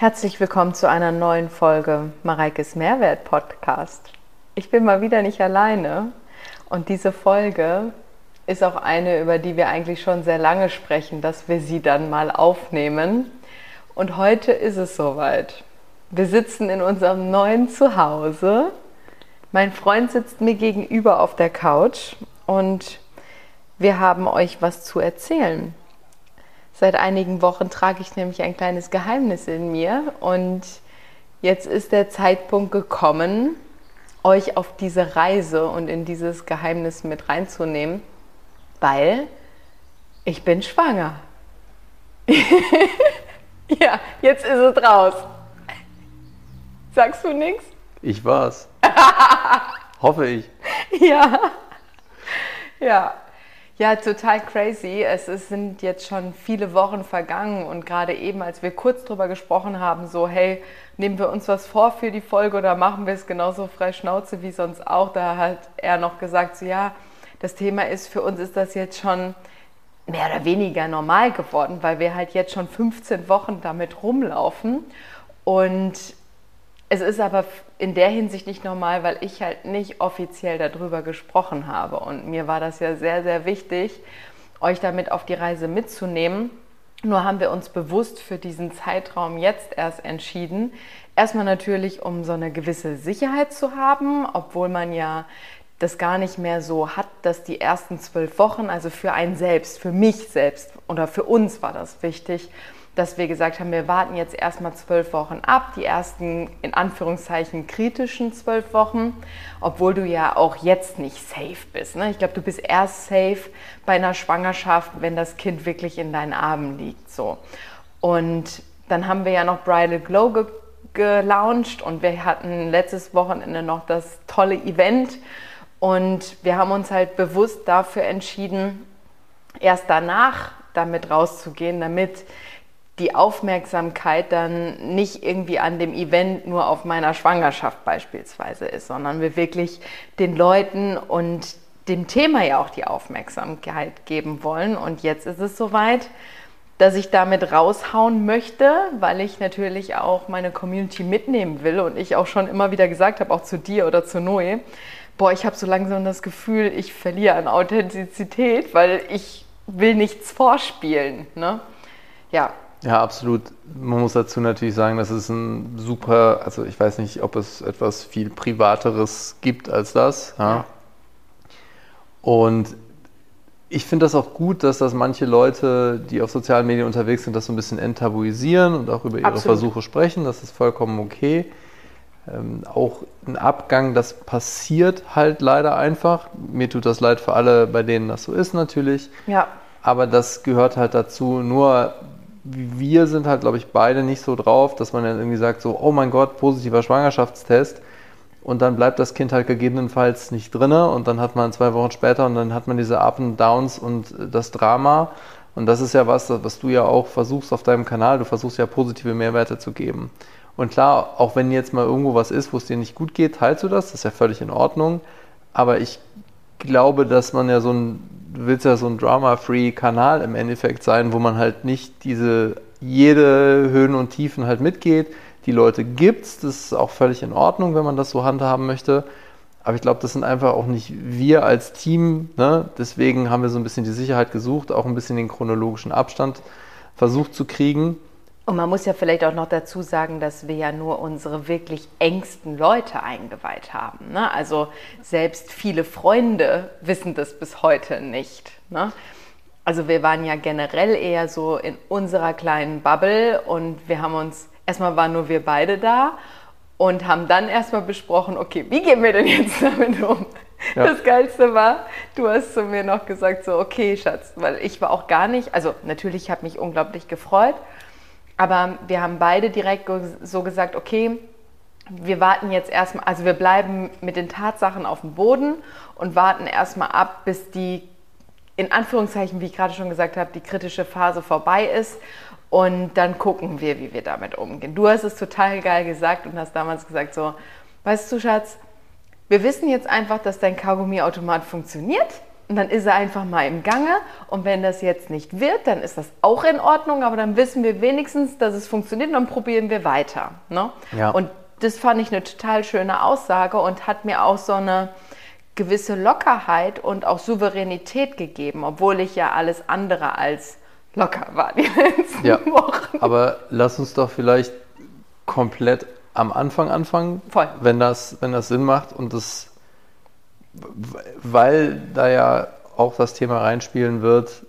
Herzlich willkommen zu einer neuen Folge Mareikes Mehrwert Podcast. Ich bin mal wieder nicht alleine und diese Folge ist auch eine, über die wir eigentlich schon sehr lange sprechen, dass wir sie dann mal aufnehmen. Und heute ist es soweit. Wir sitzen in unserem neuen Zuhause. Mein Freund sitzt mir gegenüber auf der Couch und wir haben euch was zu erzählen. Seit einigen Wochen trage ich nämlich ein kleines Geheimnis in mir und jetzt ist der Zeitpunkt gekommen, euch auf diese Reise und in dieses Geheimnis mit reinzunehmen, weil ich bin schwanger. ja, jetzt ist es raus. Sagst du nichts? Ich war's. Hoffe ich. Ja. Ja. Ja, total crazy. Es ist, sind jetzt schon viele Wochen vergangen und gerade eben, als wir kurz drüber gesprochen haben, so, hey, nehmen wir uns was vor für die Folge oder machen wir es genauso frei Schnauze wie sonst auch, da hat er noch gesagt, so, ja, das Thema ist, für uns ist das jetzt schon mehr oder weniger normal geworden, weil wir halt jetzt schon 15 Wochen damit rumlaufen und es ist aber in der Hinsicht nicht normal, weil ich halt nicht offiziell darüber gesprochen habe. Und mir war das ja sehr, sehr wichtig, euch damit auf die Reise mitzunehmen. Nur haben wir uns bewusst für diesen Zeitraum jetzt erst entschieden. Erstmal natürlich, um so eine gewisse Sicherheit zu haben, obwohl man ja das gar nicht mehr so hat, dass die ersten zwölf Wochen, also für einen selbst, für mich selbst oder für uns war das wichtig, dass wir gesagt haben, wir warten jetzt erstmal zwölf Wochen ab, die ersten in Anführungszeichen kritischen zwölf Wochen, obwohl du ja auch jetzt nicht safe bist. Ne? Ich glaube, du bist erst safe bei einer Schwangerschaft, wenn das Kind wirklich in deinen Armen liegt. So. Und dann haben wir ja noch Bridal Glow ge gelauncht und wir hatten letztes Wochenende noch das tolle Event und wir haben uns halt bewusst dafür entschieden, erst danach damit rauszugehen, damit die Aufmerksamkeit dann nicht irgendwie an dem Event nur auf meiner Schwangerschaft beispielsweise ist, sondern wir wirklich den Leuten und dem Thema ja auch die Aufmerksamkeit geben wollen. Und jetzt ist es soweit, dass ich damit raushauen möchte, weil ich natürlich auch meine Community mitnehmen will und ich auch schon immer wieder gesagt habe, auch zu dir oder zu Noe, boah, ich habe so langsam das Gefühl, ich verliere an Authentizität, weil ich will nichts vorspielen. Ne? Ja, ja, absolut. Man muss dazu natürlich sagen, dass es ein super, also ich weiß nicht, ob es etwas viel Privateres gibt als das. Ja. Und ich finde das auch gut, dass das manche Leute, die auf sozialen Medien unterwegs sind, das so ein bisschen enttabuisieren und auch über ihre Absolut. Versuche sprechen. Das ist vollkommen okay. Ähm, auch ein Abgang, das passiert halt leider einfach. Mir tut das leid für alle, bei denen das so ist natürlich. Ja. Aber das gehört halt dazu. Nur wir sind halt, glaube ich, beide nicht so drauf, dass man dann irgendwie sagt, so, oh mein Gott, positiver Schwangerschaftstest. Und dann bleibt das Kind halt gegebenenfalls nicht drinne und dann hat man zwei Wochen später und dann hat man diese Up and Downs und das Drama. Und das ist ja was, was du ja auch versuchst auf deinem Kanal. Du versuchst ja positive Mehrwerte zu geben. Und klar, auch wenn jetzt mal irgendwo was ist, wo es dir nicht gut geht, teilst du das. Das ist ja völlig in Ordnung. Aber ich glaube, dass man ja so ein du willst ja so ein Drama-Free-Kanal im Endeffekt sein, wo man halt nicht diese jede Höhen und Tiefen halt mitgeht. Die Leute gibt's, das ist auch völlig in Ordnung, wenn man das so handhaben möchte. Aber ich glaube, das sind einfach auch nicht wir als Team. Ne? Deswegen haben wir so ein bisschen die Sicherheit gesucht, auch ein bisschen den chronologischen Abstand versucht zu kriegen. Und man muss ja vielleicht auch noch dazu sagen, dass wir ja nur unsere wirklich engsten Leute eingeweiht haben. Ne? Also selbst viele Freunde wissen das bis heute nicht. Ne? Also wir waren ja generell eher so in unserer kleinen Bubble und wir haben uns, erstmal waren nur wir beide da und haben dann erstmal besprochen, okay, wie gehen wir denn jetzt damit um? Ja. Das Geilste war, du hast zu mir noch gesagt, so, okay, Schatz, weil ich war auch gar nicht, also natürlich habe mich unglaublich gefreut, aber wir haben beide direkt so gesagt, okay, wir warten jetzt erstmal, also wir bleiben mit den Tatsachen auf dem Boden und warten erstmal ab, bis die, in Anführungszeichen, wie ich gerade schon gesagt habe, die kritische Phase vorbei ist. Und dann gucken wir, wie wir damit umgehen. Du hast es total geil gesagt und hast damals gesagt, so, weißt du, Schatz, wir wissen jetzt einfach, dass dein Kaugummiautomat funktioniert. Und dann ist er einfach mal im Gange. Und wenn das jetzt nicht wird, dann ist das auch in Ordnung, aber dann wissen wir wenigstens, dass es funktioniert und dann probieren wir weiter. Ne? Ja. Und das fand ich eine total schöne Aussage und hat mir auch so eine gewisse Lockerheit und auch Souveränität gegeben, obwohl ich ja alles andere als locker war die letzten ja, Wochen. Aber lass uns doch vielleicht komplett am Anfang anfangen, Voll. wenn das, wenn das Sinn macht und das weil da ja auch das Thema reinspielen wird,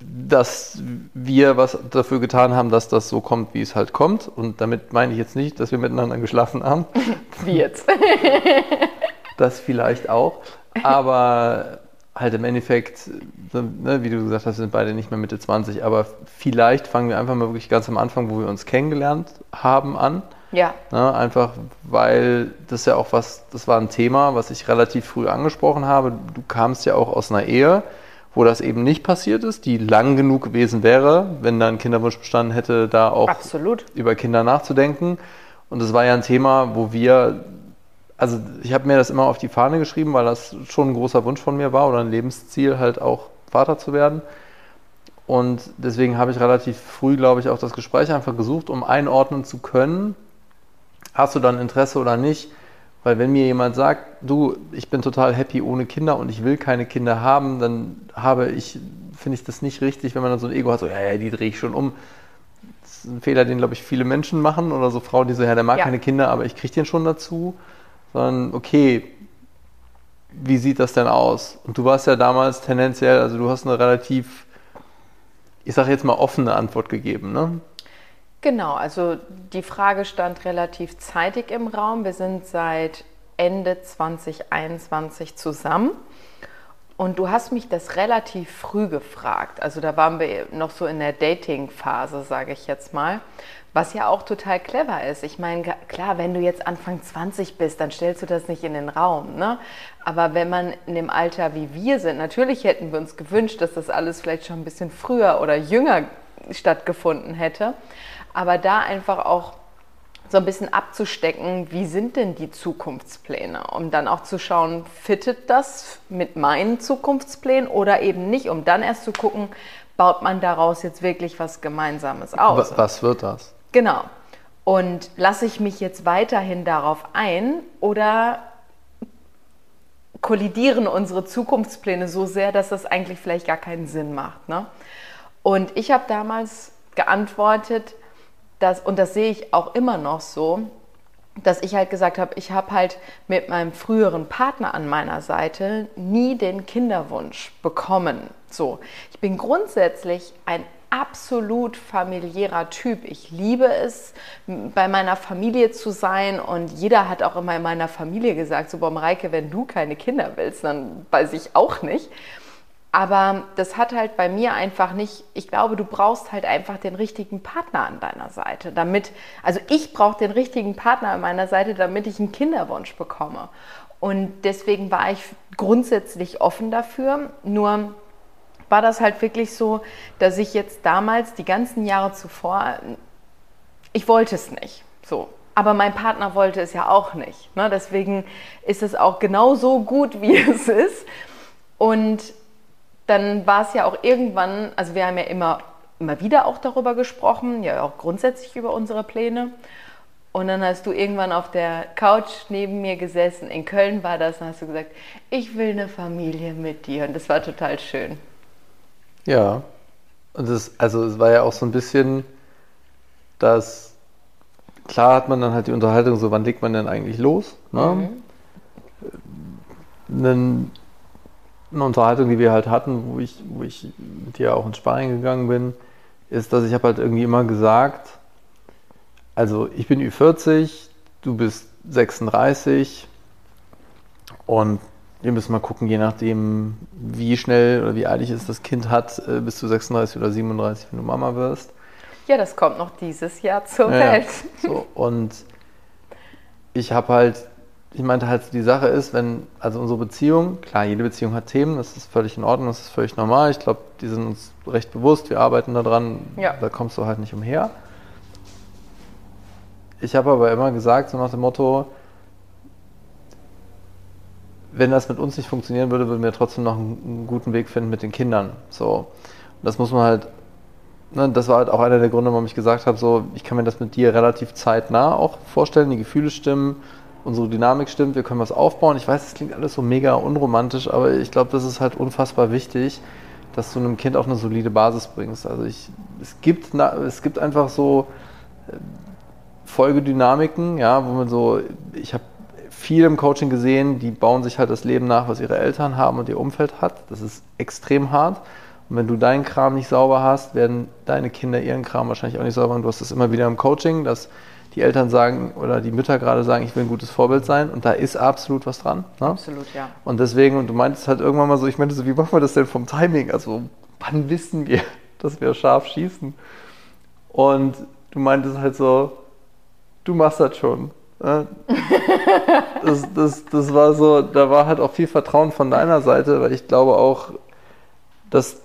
dass wir was dafür getan haben, dass das so kommt, wie es halt kommt. Und damit meine ich jetzt nicht, dass wir miteinander geschlafen haben. Wie jetzt? das vielleicht auch. Aber halt im Endeffekt, ne, wie du gesagt hast, sind beide nicht mehr Mitte 20. Aber vielleicht fangen wir einfach mal wirklich ganz am Anfang, wo wir uns kennengelernt haben, an. Ja. Ne, einfach weil das ja auch was, das war ein Thema, was ich relativ früh angesprochen habe. Du kamst ja auch aus einer Ehe, wo das eben nicht passiert ist, die lang genug gewesen wäre, wenn da ein Kinderwunsch bestanden hätte, da auch Absolut. über Kinder nachzudenken. Und das war ja ein Thema, wo wir, also ich habe mir das immer auf die Fahne geschrieben, weil das schon ein großer Wunsch von mir war oder ein Lebensziel, halt auch Vater zu werden. Und deswegen habe ich relativ früh, glaube ich, auch das Gespräch einfach gesucht, um einordnen zu können, hast du dann Interesse oder nicht? Weil wenn mir jemand sagt, du, ich bin total happy ohne Kinder und ich will keine Kinder haben, dann habe ich, finde ich das nicht richtig, wenn man dann so ein Ego hat, so, ja, ja, die drehe ich schon um. Das ist ein Fehler, den, glaube ich, viele Menschen machen oder so Frauen, die so, ja, der mag ja. keine Kinder, aber ich kriege den schon dazu. Sondern, okay, wie sieht das denn aus? Und du warst ja damals tendenziell, also du hast eine relativ, ich sage jetzt mal, offene Antwort gegeben, ne? Genau, also die Frage stand relativ zeitig im Raum. Wir sind seit Ende 2021 zusammen. Und du hast mich das relativ früh gefragt. Also da waren wir noch so in der Dating-Phase, sage ich jetzt mal. Was ja auch total clever ist. Ich meine, klar, wenn du jetzt Anfang 20 bist, dann stellst du das nicht in den Raum. Ne? Aber wenn man in dem Alter wie wir sind, natürlich hätten wir uns gewünscht, dass das alles vielleicht schon ein bisschen früher oder jünger stattgefunden hätte aber da einfach auch so ein bisschen abzustecken, wie sind denn die Zukunftspläne, um dann auch zu schauen, fittet das mit meinen Zukunftsplänen oder eben nicht, um dann erst zu gucken, baut man daraus jetzt wirklich was Gemeinsames aus. Was wird das? Genau. Und lasse ich mich jetzt weiterhin darauf ein oder kollidieren unsere Zukunftspläne so sehr, dass das eigentlich vielleicht gar keinen Sinn macht. Ne? Und ich habe damals geantwortet, dass, und das sehe ich auch immer noch so, dass ich halt gesagt habe, ich habe halt mit meinem früheren Partner an meiner Seite nie den Kinderwunsch bekommen. So, ich bin grundsätzlich ein absolut familiärer Typ. Ich liebe es, bei meiner Familie zu sein und jeder hat auch immer in meiner Familie gesagt, so, boah, wenn du keine Kinder willst, dann weiß ich auch nicht. Aber das hat halt bei mir einfach nicht, ich glaube, du brauchst halt einfach den richtigen Partner an deiner Seite, damit, also ich brauche den richtigen Partner an meiner Seite, damit ich einen Kinderwunsch bekomme. Und deswegen war ich grundsätzlich offen dafür. Nur war das halt wirklich so, dass ich jetzt damals, die ganzen Jahre zuvor, ich wollte es nicht. So. Aber mein Partner wollte es ja auch nicht. Ne? Deswegen ist es auch genauso gut, wie es ist. Und dann war es ja auch irgendwann, also wir haben ja immer, immer wieder auch darüber gesprochen, ja auch grundsätzlich über unsere Pläne. Und dann hast du irgendwann auf der Couch neben mir gesessen, in Köln war das, und hast du gesagt, ich will eine Familie mit dir. Und das war total schön. Ja, und das, also es war ja auch so ein bisschen, dass klar hat man dann halt die Unterhaltung so, wann legt man denn eigentlich los? Ne? Mhm. Dann eine Unterhaltung, die wir halt hatten, wo ich, wo ich mit dir auch ins Sparring gegangen bin, ist, dass ich habe halt irgendwie immer gesagt, also ich bin Ü40, du bist 36 und wir müssen mal gucken, je nachdem, wie schnell oder wie eilig es das Kind hat, äh, bis du 36 oder 37, wenn du Mama wirst. Ja, das kommt noch dieses Jahr zur ja, Welt. So, und ich habe halt ich meinte halt, die Sache ist, wenn, also unsere Beziehung, klar, jede Beziehung hat Themen, das ist völlig in Ordnung, das ist völlig normal. Ich glaube, die sind uns recht bewusst, wir arbeiten daran, ja. da kommst du halt nicht umher. Ich habe aber immer gesagt, so nach dem Motto, wenn das mit uns nicht funktionieren würde, würden wir trotzdem noch einen, einen guten Weg finden mit den Kindern. So. Und das muss man halt, ne, das war halt auch einer der Gründe, warum ich gesagt habe, so, ich kann mir das mit dir relativ zeitnah auch vorstellen, die Gefühle stimmen, unsere Dynamik stimmt, wir können was aufbauen. Ich weiß, das klingt alles so mega unromantisch, aber ich glaube, das ist halt unfassbar wichtig, dass du einem Kind auf eine solide Basis bringst. Also ich, es gibt, es gibt einfach so äh, Folgedynamiken, ja, wo man so, ich habe viel im Coaching gesehen, die bauen sich halt das Leben nach, was ihre Eltern haben und ihr Umfeld hat. Das ist extrem hart. Und wenn du deinen Kram nicht sauber hast, werden deine Kinder ihren Kram wahrscheinlich auch nicht sauber. Und du hast das immer wieder im Coaching, dass die Eltern sagen oder die Mütter gerade sagen, ich will ein gutes Vorbild sein. Und da ist absolut was dran. Ne? Absolut, ja. Und deswegen, und du meintest halt irgendwann mal so, ich meinte so, wie machen wir das denn vom Timing? Also, wann wissen wir, dass wir scharf schießen? Und du meintest halt so, du machst das schon. Ne? Das, das, das war so, da war halt auch viel Vertrauen von deiner Seite, weil ich glaube auch, dass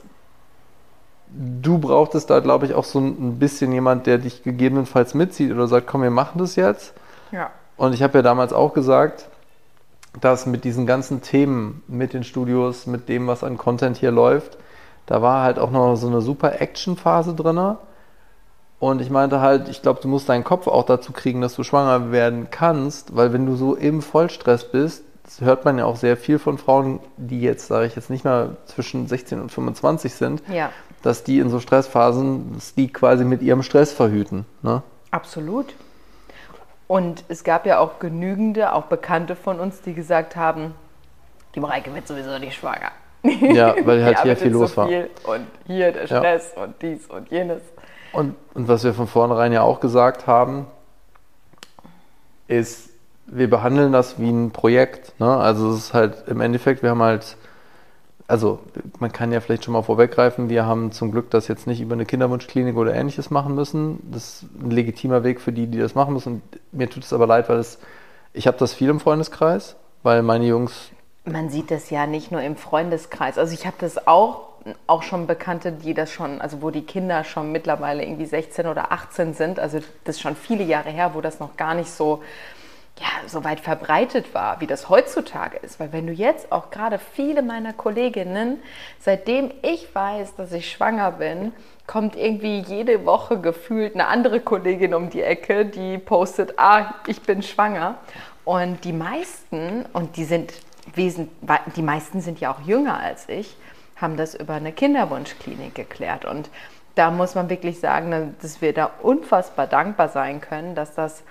du brauchtest da, glaube ich, auch so ein bisschen jemand, der dich gegebenenfalls mitzieht oder sagt, komm, wir machen das jetzt. Ja. Und ich habe ja damals auch gesagt, dass mit diesen ganzen Themen, mit den Studios, mit dem, was an Content hier läuft, da war halt auch noch so eine super Action-Phase drin. Und ich meinte halt, ich glaube, du musst deinen Kopf auch dazu kriegen, dass du schwanger werden kannst, weil wenn du so im Vollstress bist, das hört man ja auch sehr viel von Frauen, die jetzt, sage ich jetzt nicht mal zwischen 16 und 25 sind, ja. Dass die in so Stressphasen, dass die quasi mit ihrem Stress verhüten. Ne? Absolut. Und es gab ja auch genügende, auch Bekannte von uns, die gesagt haben, die Mareike wird sowieso nicht schwanger. Ja, weil halt hier viel los so war. Viel und hier der Stress ja. und dies und jenes. Und, und was wir von vornherein ja auch gesagt haben, ist, wir behandeln das wie ein Projekt. Ne? Also es ist halt im Endeffekt, wir haben halt, also man kann ja vielleicht schon mal vorweggreifen, wir haben zum Glück das jetzt nicht über eine Kinderwunschklinik oder ähnliches machen müssen. Das ist ein legitimer Weg für die, die das machen müssen. Mir tut es aber leid, weil es, ich habe das viel im Freundeskreis, weil meine Jungs. Man sieht das ja nicht nur im Freundeskreis. Also ich habe das auch auch schon Bekannte, die das schon, also wo die Kinder schon mittlerweile irgendwie 16 oder 18 sind. Also das ist schon viele Jahre her, wo das noch gar nicht so ja, so weit verbreitet war, wie das heutzutage ist. Weil wenn du jetzt auch gerade viele meiner Kolleginnen, seitdem ich weiß, dass ich schwanger bin, kommt irgendwie jede Woche gefühlt eine andere Kollegin um die Ecke, die postet, ah, ich bin schwanger. Und die meisten, und die sind wesentlich, die meisten sind ja auch jünger als ich, haben das über eine Kinderwunschklinik geklärt. Und da muss man wirklich sagen, dass wir da unfassbar dankbar sein können, dass das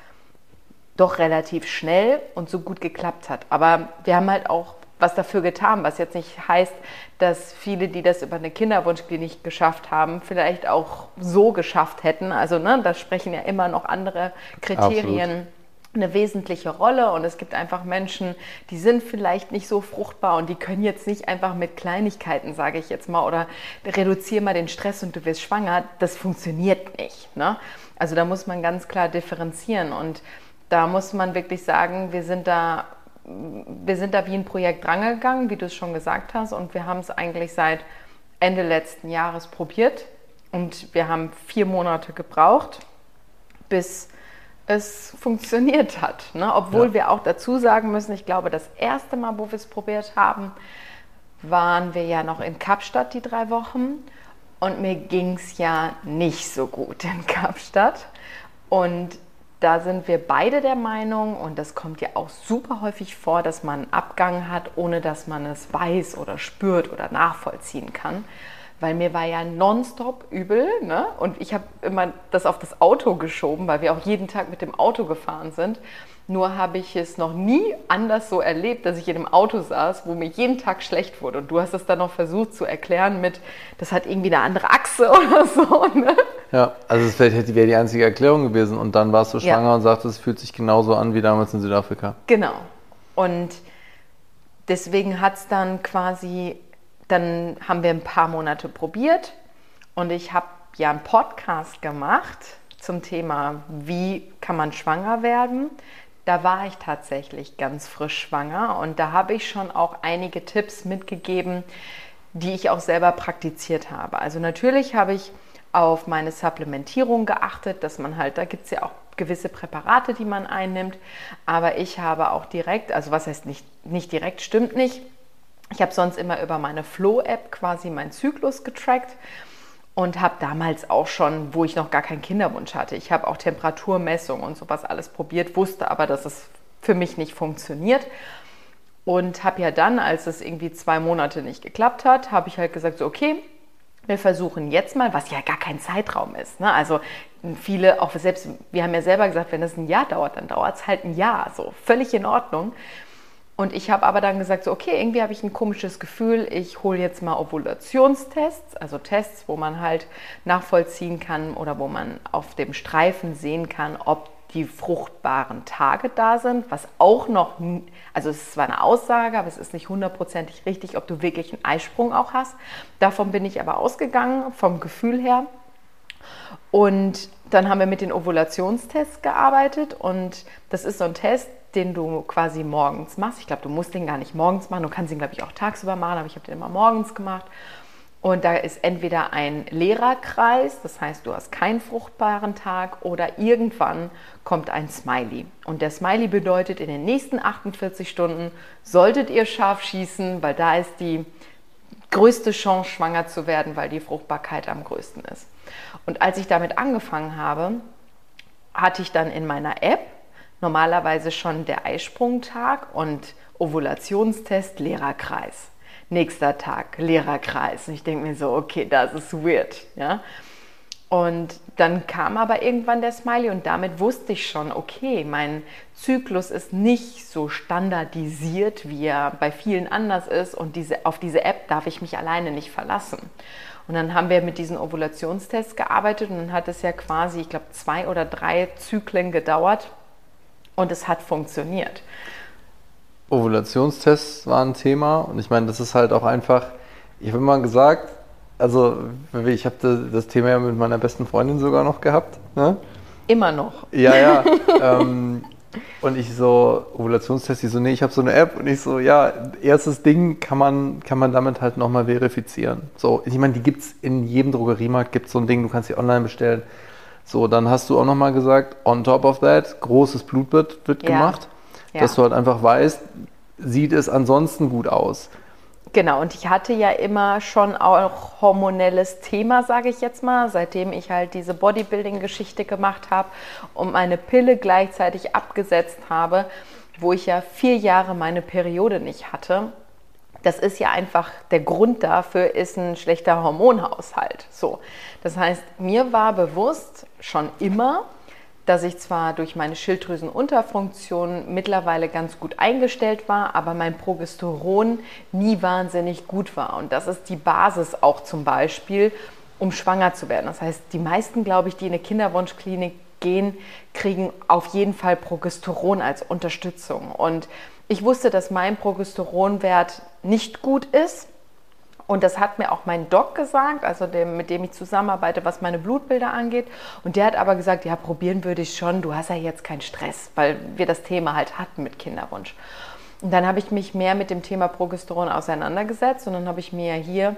doch relativ schnell und so gut geklappt hat. Aber wir haben halt auch was dafür getan, was jetzt nicht heißt, dass viele, die das über eine Kinderwunschklinik geschafft haben, vielleicht auch so geschafft hätten. Also ne, da sprechen ja immer noch andere Kriterien. Absolut eine wesentliche Rolle und es gibt einfach Menschen, die sind vielleicht nicht so fruchtbar und die können jetzt nicht einfach mit Kleinigkeiten, sage ich jetzt mal, oder reduziere mal den Stress und du wirst schwanger. Das funktioniert nicht. Ne? Also da muss man ganz klar differenzieren und da muss man wirklich sagen, wir sind da, wir sind da wie ein Projekt drangegangen, wie du es schon gesagt hast, und wir haben es eigentlich seit Ende letzten Jahres probiert und wir haben vier Monate gebraucht, bis es funktioniert hat. Ne? Obwohl ja. wir auch dazu sagen müssen, ich glaube, das erste Mal, wo wir es probiert haben, waren wir ja noch in Kapstadt die drei Wochen und mir ging es ja nicht so gut in Kapstadt. Und da sind wir beide der Meinung, und das kommt ja auch super häufig vor, dass man einen Abgang hat, ohne dass man es weiß oder spürt oder nachvollziehen kann. Weil mir war ja nonstop übel ne? und ich habe immer das auf das Auto geschoben, weil wir auch jeden Tag mit dem Auto gefahren sind. Nur habe ich es noch nie anders so erlebt, dass ich in einem Auto saß, wo mir jeden Tag schlecht wurde. Und du hast es dann noch versucht zu erklären mit, das hat irgendwie eine andere Achse oder so. Ne? Ja, also es wäre die einzige Erklärung gewesen. Und dann warst du schwanger ja. und sagtest, es fühlt sich genauso an wie damals in Südafrika. Genau. Und deswegen hat es dann quasi, dann haben wir ein paar Monate probiert. Und ich habe ja einen Podcast gemacht zum Thema, wie kann man schwanger werden da war ich tatsächlich ganz frisch schwanger und da habe ich schon auch einige Tipps mitgegeben, die ich auch selber praktiziert habe. Also natürlich habe ich auf meine Supplementierung geachtet, dass man halt, da gibt es ja auch gewisse Präparate, die man einnimmt, aber ich habe auch direkt, also was heißt nicht, nicht direkt, stimmt nicht. Ich habe sonst immer über meine Flow-App quasi meinen Zyklus getrackt und habe damals auch schon, wo ich noch gar keinen Kinderwunsch hatte, ich habe auch Temperaturmessung und sowas alles probiert, wusste aber, dass es für mich nicht funktioniert. Und habe ja dann, als es irgendwie zwei Monate nicht geklappt hat, habe ich halt gesagt, so okay, wir versuchen jetzt mal, was ja gar kein Zeitraum ist. Ne? Also viele, auch selbst, wir haben ja selber gesagt, wenn es ein Jahr dauert, dann dauert es halt ein Jahr. So völlig in Ordnung. Und ich habe aber dann gesagt, so, okay, irgendwie habe ich ein komisches Gefühl, ich hole jetzt mal Ovulationstests, also Tests, wo man halt nachvollziehen kann oder wo man auf dem Streifen sehen kann, ob die fruchtbaren Tage da sind, was auch noch, also es ist zwar eine Aussage, aber es ist nicht hundertprozentig richtig, ob du wirklich einen Eisprung auch hast. Davon bin ich aber ausgegangen, vom Gefühl her. Und dann haben wir mit den Ovulationstests gearbeitet und das ist so ein Test, den du quasi morgens machst. Ich glaube, du musst den gar nicht morgens machen. Du kannst ihn, glaube ich, auch tagsüber machen, aber ich habe den immer morgens gemacht. Und da ist entweder ein leerer Kreis, das heißt, du hast keinen fruchtbaren Tag, oder irgendwann kommt ein Smiley. Und der Smiley bedeutet, in den nächsten 48 Stunden solltet ihr scharf schießen, weil da ist die größte Chance, schwanger zu werden, weil die Fruchtbarkeit am größten ist. Und als ich damit angefangen habe, hatte ich dann in meiner App normalerweise schon der Eisprungtag und Ovulationstest Lehrerkreis. Nächster Tag Lehrerkreis. Und ich denke mir so, okay, das ist weird. Ja? Und dann kam aber irgendwann der Smiley und damit wusste ich schon, okay, mein Zyklus ist nicht so standardisiert, wie er bei vielen anders ist und diese, auf diese App darf ich mich alleine nicht verlassen. Und dann haben wir mit diesen Ovulationstests gearbeitet und dann hat es ja quasi, ich glaube, zwei oder drei Zyklen gedauert, und es hat funktioniert. Ovulationstests waren ein Thema und ich meine, das ist halt auch einfach, ich habe immer gesagt, also ich habe das Thema ja mit meiner besten Freundin sogar noch gehabt. Ne? Immer noch. Ja, ja. ähm, und ich so, Ovulationstest, ich so, nee, ich habe so eine App und ich so, ja, erstes Ding kann man, kann man damit halt nochmal verifizieren. So, ich meine, die gibt es in jedem Drogeriemarkt, gibt es so ein Ding, du kannst sie online bestellen. So, dann hast du auch nochmal gesagt, on top of that, großes Blutbild wird ja. gemacht, ja. dass du halt einfach weißt, sieht es ansonsten gut aus. Genau, und ich hatte ja immer schon auch hormonelles Thema, sage ich jetzt mal, seitdem ich halt diese Bodybuilding-Geschichte gemacht habe und meine Pille gleichzeitig abgesetzt habe, wo ich ja vier Jahre meine Periode nicht hatte das ist ja einfach der Grund dafür, ist ein schlechter Hormonhaushalt. So. Das heißt, mir war bewusst schon immer, dass ich zwar durch meine Schilddrüsenunterfunktion mittlerweile ganz gut eingestellt war, aber mein Progesteron nie wahnsinnig gut war. Und das ist die Basis auch zum Beispiel, um schwanger zu werden. Das heißt, die meisten, glaube ich, die in eine Kinderwunschklinik gehen, kriegen auf jeden Fall Progesteron als Unterstützung. Und ich wusste, dass mein Progesteronwert nicht gut ist. Und das hat mir auch mein Doc gesagt, also dem, mit dem ich zusammenarbeite, was meine Blutbilder angeht. Und der hat aber gesagt, ja, probieren würde ich schon, du hast ja jetzt keinen Stress, weil wir das Thema halt hatten mit Kinderwunsch. Und dann habe ich mich mehr mit dem Thema Progesteron auseinandergesetzt und dann habe ich mir hier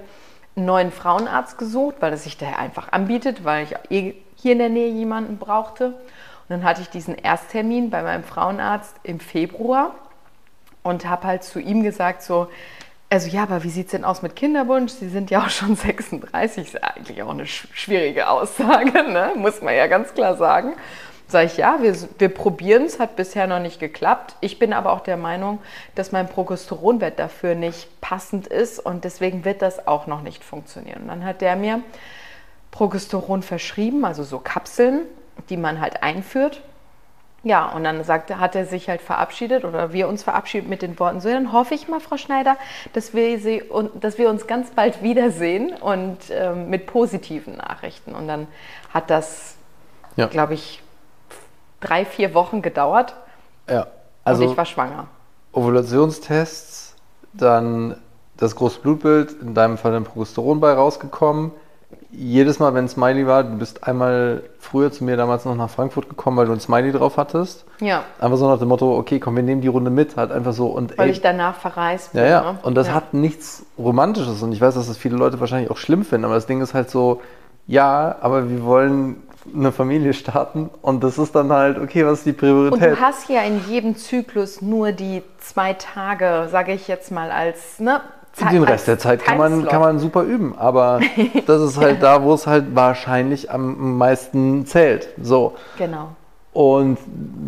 einen neuen Frauenarzt gesucht, weil es sich daher einfach anbietet, weil ich eh hier in der Nähe jemanden brauchte. Und dann hatte ich diesen Ersttermin bei meinem Frauenarzt im Februar und habe halt zu ihm gesagt, so, also ja, aber wie sieht es denn aus mit Kinderwunsch? Sie sind ja auch schon 36, ist eigentlich auch eine schwierige Aussage, ne? muss man ja ganz klar sagen. Sage ich, ja, wir, wir probieren es, hat bisher noch nicht geklappt. Ich bin aber auch der Meinung, dass mein Progesteronwert dafür nicht passend ist und deswegen wird das auch noch nicht funktionieren. Und dann hat der mir Progesteron verschrieben, also so Kapseln, die man halt einführt ja, und dann sagte, hat er sich halt verabschiedet oder wir uns verabschiedet mit den Worten, so dann hoffe ich mal, Frau Schneider, dass wir, sie, und, dass wir uns ganz bald wiedersehen und ähm, mit positiven Nachrichten. Und dann hat das, ja. glaube ich, drei, vier Wochen gedauert. Ja, also und ich war schwanger. Ovulationstests, dann das große Blutbild, in deinem Fall ein Progesteron bei rausgekommen jedes Mal, wenn Smiley war, du bist einmal früher zu mir damals noch nach Frankfurt gekommen, weil du ein Smiley drauf hattest. Ja. Einfach so nach dem Motto, okay, komm, wir nehmen die Runde mit, halt einfach so. Und, weil ey, ich danach verreist bin. Ja, ja. Ne? Und das ja. hat nichts Romantisches und ich weiß, dass das viele Leute wahrscheinlich auch schlimm finden, aber das Ding ist halt so, ja, aber wir wollen eine Familie starten und das ist dann halt, okay, was ist die Priorität? Und du hast ja in jedem Zyklus nur die zwei Tage, sage ich jetzt mal, als ne, Zeit, Den Rest der Zeit kann man, kann man super üben, aber das ist halt da, wo es halt wahrscheinlich am meisten zählt. So. Genau. Und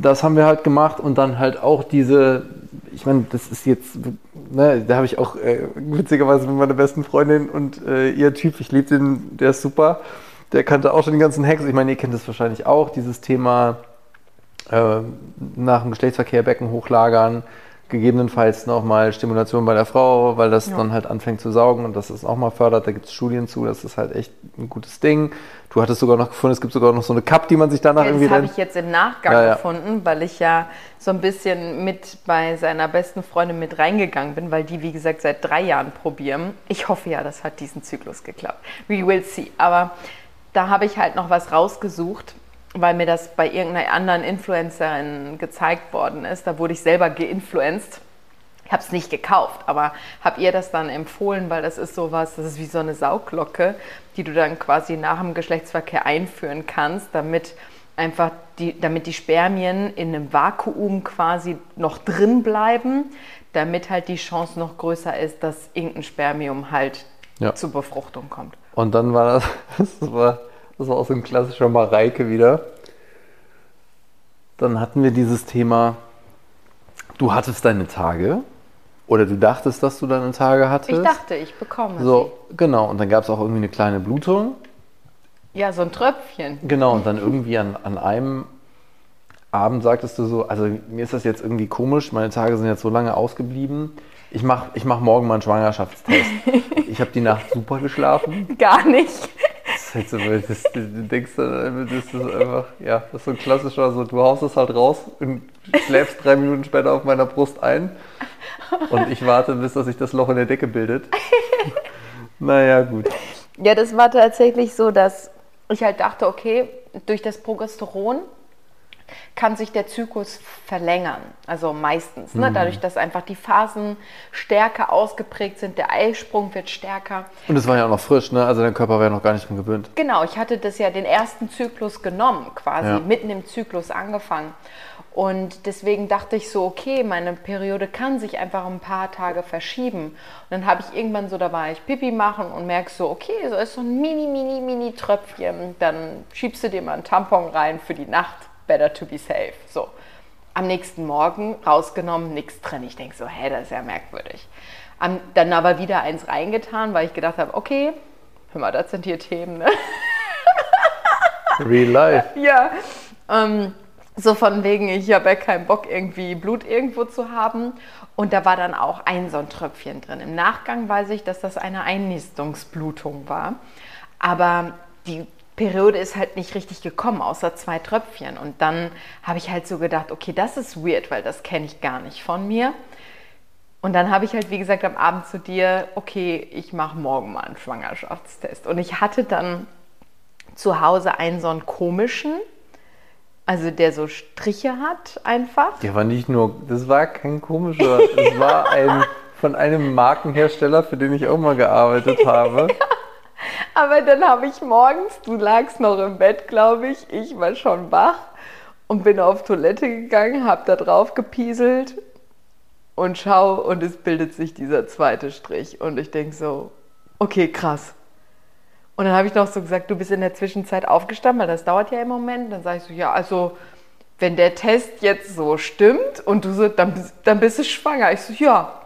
das haben wir halt gemacht und dann halt auch diese, ich meine, das ist jetzt, ne, da habe ich auch äh, witzigerweise mit meiner besten Freundin und äh, ihr Typ, ich liebe den, der ist super, der kannte auch schon den ganzen Hacks. Ich meine, ihr kennt das wahrscheinlich auch, dieses Thema äh, nach dem Geschlechtsverkehr Becken hochlagern, gegebenenfalls nochmal Stimulation bei der Frau, weil das ja. dann halt anfängt zu saugen und das ist auch mal fördert. Da gibt es Studien zu, das ist halt echt ein gutes Ding. Du hattest sogar noch gefunden, es gibt sogar noch so eine Cup, die man sich danach ja, irgendwie... Das habe ich jetzt im Nachgang ja, gefunden, weil ich ja so ein bisschen mit bei seiner besten Freundin mit reingegangen bin, weil die, wie gesagt, seit drei Jahren probieren. Ich hoffe ja, das hat diesen Zyklus geklappt. We will see. Aber da habe ich halt noch was rausgesucht, weil mir das bei irgendeiner anderen Influencerin gezeigt worden ist. Da wurde ich selber geinfluenced. Ich habe es nicht gekauft, aber habe ihr das dann empfohlen, weil das ist sowas, das ist wie so eine Sauglocke, die du dann quasi nach dem Geschlechtsverkehr einführen kannst, damit einfach die, damit die Spermien in einem Vakuum quasi noch drin bleiben, damit halt die Chance noch größer ist, dass irgendein Spermium halt ja. zur Befruchtung kommt. Und dann war das, das war das war auch so ein klassischer Mareike wieder. Dann hatten wir dieses Thema, du hattest deine Tage oder du dachtest, dass du deine Tage hattest. Ich dachte, ich bekomme so, sie. Genau, und dann gab es auch irgendwie eine kleine Blutung. Ja, so ein Tröpfchen. Genau, und dann irgendwie an, an einem Abend sagtest du so, also mir ist das jetzt irgendwie komisch, meine Tage sind jetzt so lange ausgeblieben. Ich mache ich mach morgen mal einen Schwangerschaftstest. ich habe die Nacht super geschlafen. Gar nicht halt so, das, du denkst dann, das ist einfach, ja, das ist so ein klassischer, so, du haust es halt raus und schläfst drei Minuten später auf meiner Brust ein und ich warte, bis dass sich das Loch in der Decke bildet. naja, gut. Ja, das war tatsächlich so, dass ich halt dachte, okay, durch das Progesteron kann sich der Zyklus verlängern, also meistens. Ne? Mhm. Dadurch, dass einfach die Phasen stärker ausgeprägt sind, der Eisprung wird stärker. Und es war ja auch noch frisch, ne? also dein Körper war ja noch gar nicht dran gewöhnt. Genau, ich hatte das ja den ersten Zyklus genommen, quasi ja. mitten im Zyklus angefangen. Und deswegen dachte ich so, okay, meine Periode kann sich einfach ein paar Tage verschieben. Und dann habe ich irgendwann so, da war ich Pipi machen und merke so, okay, so ist so ein mini, mini, mini Tröpfchen. Dann schiebst du dir mal einen Tampon rein für die Nacht better to be safe. So. Am nächsten Morgen rausgenommen, nichts drin. Ich denke so, hä, das ist ja merkwürdig. Am, dann aber wieder eins reingetan, weil ich gedacht habe, okay, hör mal, das sind hier Themen, ne? Real life. Ja. Ähm, so von wegen, ich habe ja keinen Bock, irgendwie Blut irgendwo zu haben. Und da war dann auch ein so ein Tröpfchen drin. Im Nachgang weiß ich, dass das eine Einnistungsblutung war. Aber die Periode ist halt nicht richtig gekommen, außer zwei Tröpfchen. Und dann habe ich halt so gedacht, okay, das ist weird, weil das kenne ich gar nicht von mir. Und dann habe ich halt, wie gesagt, am Abend zu dir, okay, ich mache morgen mal einen Schwangerschaftstest. Und ich hatte dann zu Hause einen so einen komischen, also der so Striche hat einfach. Der war nicht nur, das war kein komischer, es war ein von einem Markenhersteller, für den ich auch mal gearbeitet habe. Aber dann habe ich morgens, du lagst noch im Bett, glaube ich, ich war schon wach und bin auf Toilette gegangen, habe da drauf gepieselt und schau und es bildet sich dieser zweite Strich. Und ich denke so, okay, krass. Und dann habe ich noch so gesagt, du bist in der Zwischenzeit aufgestanden, weil das dauert ja im Moment. Dann sage ich so, ja, also wenn der Test jetzt so stimmt und du so, dann, dann bist du schwanger. Ich so, ja.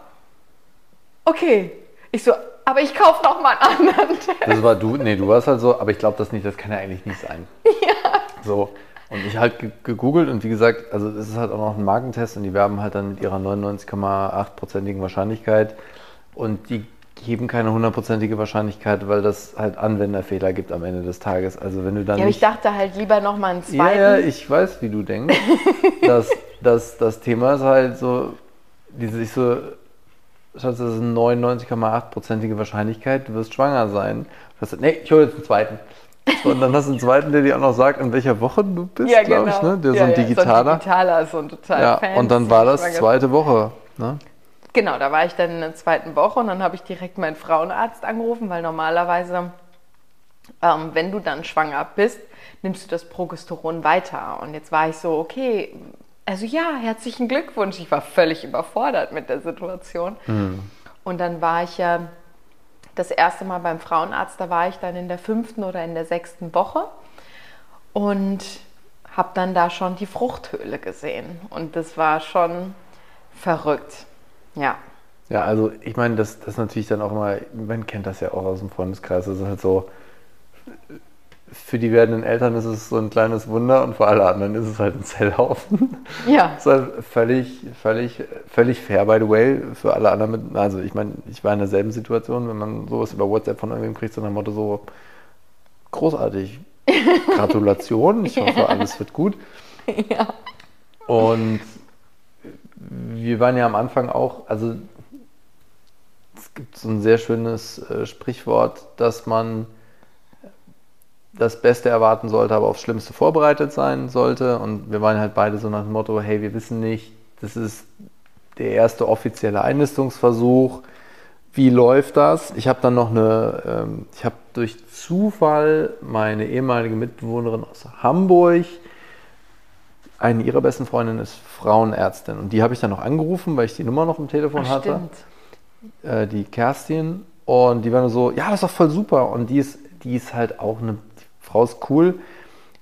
Okay. Ich so, aber ich kaufe noch mal einen anderen Test. Das war du, nee, du warst halt so, aber ich glaube das nicht, das kann ja eigentlich nicht sein. Ja. So. Und ich halt gegoogelt und wie gesagt, also es ist halt auch noch ein Markentest und die werben halt dann mit ihrer 99,8%igen Wahrscheinlichkeit und die geben keine hundertprozentige Wahrscheinlichkeit, weil das halt Anwenderfehler gibt am Ende des Tages. Also wenn du dann. Ja, nicht, ich dachte halt lieber noch mal einen zweiten. Ja, ja, ich weiß, wie du denkst. das, das, das Thema ist halt so, die sich so das ist eine 99,8%ige Wahrscheinlichkeit, du wirst schwanger sein. Du hast, nee, ich hole jetzt einen zweiten. Und dann hast du einen zweiten, der dir auch noch sagt, in welcher Woche du bist, ja, glaube genau. ich, ne? Der ja, so ein digitaler. So ein digitaler, so ein total Ja, fancy, und dann war das zweite Woche, ne? Genau, da war ich dann in der zweiten Woche und dann habe ich direkt meinen Frauenarzt angerufen, weil normalerweise, ähm, wenn du dann schwanger bist, nimmst du das Progesteron weiter? Und jetzt war ich so, okay, also ja, herzlichen Glückwunsch. Ich war völlig überfordert mit der Situation. Mhm. Und dann war ich ja das erste Mal beim Frauenarzt, da war ich dann in der fünften oder in der sechsten Woche und habe dann da schon die Fruchthöhle gesehen. Und das war schon verrückt. Ja. Ja, also ich meine, das, das natürlich dann auch immer, man kennt das ja auch aus dem Freundeskreis, das ist halt so, für die werdenden Eltern ist es so ein kleines Wunder und für alle anderen ist es halt ein Zellhaufen. Ja. Das ist halt völlig, völlig, völlig fair, by the way, für alle anderen. Mit, also ich meine, ich war in derselben Situation, wenn man sowas über WhatsApp von irgendwem kriegt, so nach Motto so, großartig, Gratulation, ich hoffe, alles wird gut. Ja. Und wir waren ja am Anfang auch, also es gibt so ein sehr schönes äh, Sprichwort, dass man das Beste erwarten sollte, aber aufs Schlimmste vorbereitet sein sollte. Und wir waren halt beide so nach dem Motto, hey, wir wissen nicht, das ist der erste offizielle Einnistungsversuch. Wie läuft das? Ich habe dann noch eine, ähm, ich habe durch Zufall meine ehemalige Mitbewohnerin aus Hamburg, eine ihrer besten Freundinnen ist Frauenärztin und die habe ich dann noch angerufen, weil ich die Nummer noch im Telefon Ach, hatte. Äh, die Kerstin und die war nur so, ja, das ist doch voll super und die ist, die ist halt auch eine Frau ist cool,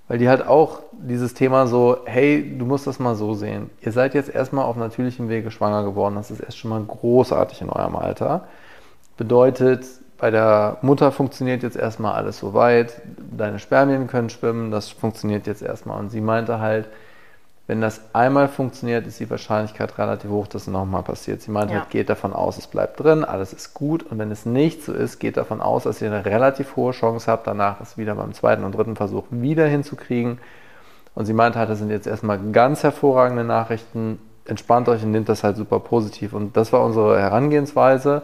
weil die halt auch dieses Thema so, hey, du musst das mal so sehen. Ihr seid jetzt erstmal auf natürlichem Wege schwanger geworden. Das ist erst schon mal großartig in eurem Alter. Bedeutet, bei der Mutter funktioniert jetzt erstmal alles so weit. Deine Spermien können schwimmen. Das funktioniert jetzt erstmal. Und sie meinte halt, wenn das einmal funktioniert, ist die Wahrscheinlichkeit relativ hoch, dass es nochmal passiert. Sie meint, ja. halt, geht davon aus, es bleibt drin, alles ist gut. Und wenn es nicht so ist, geht davon aus, dass ihr eine relativ hohe Chance habt, danach es wieder beim zweiten und dritten Versuch wieder hinzukriegen. Und sie meint halt, das sind jetzt erstmal ganz hervorragende Nachrichten. Entspannt euch und nehmt das halt super positiv. Und das war unsere Herangehensweise.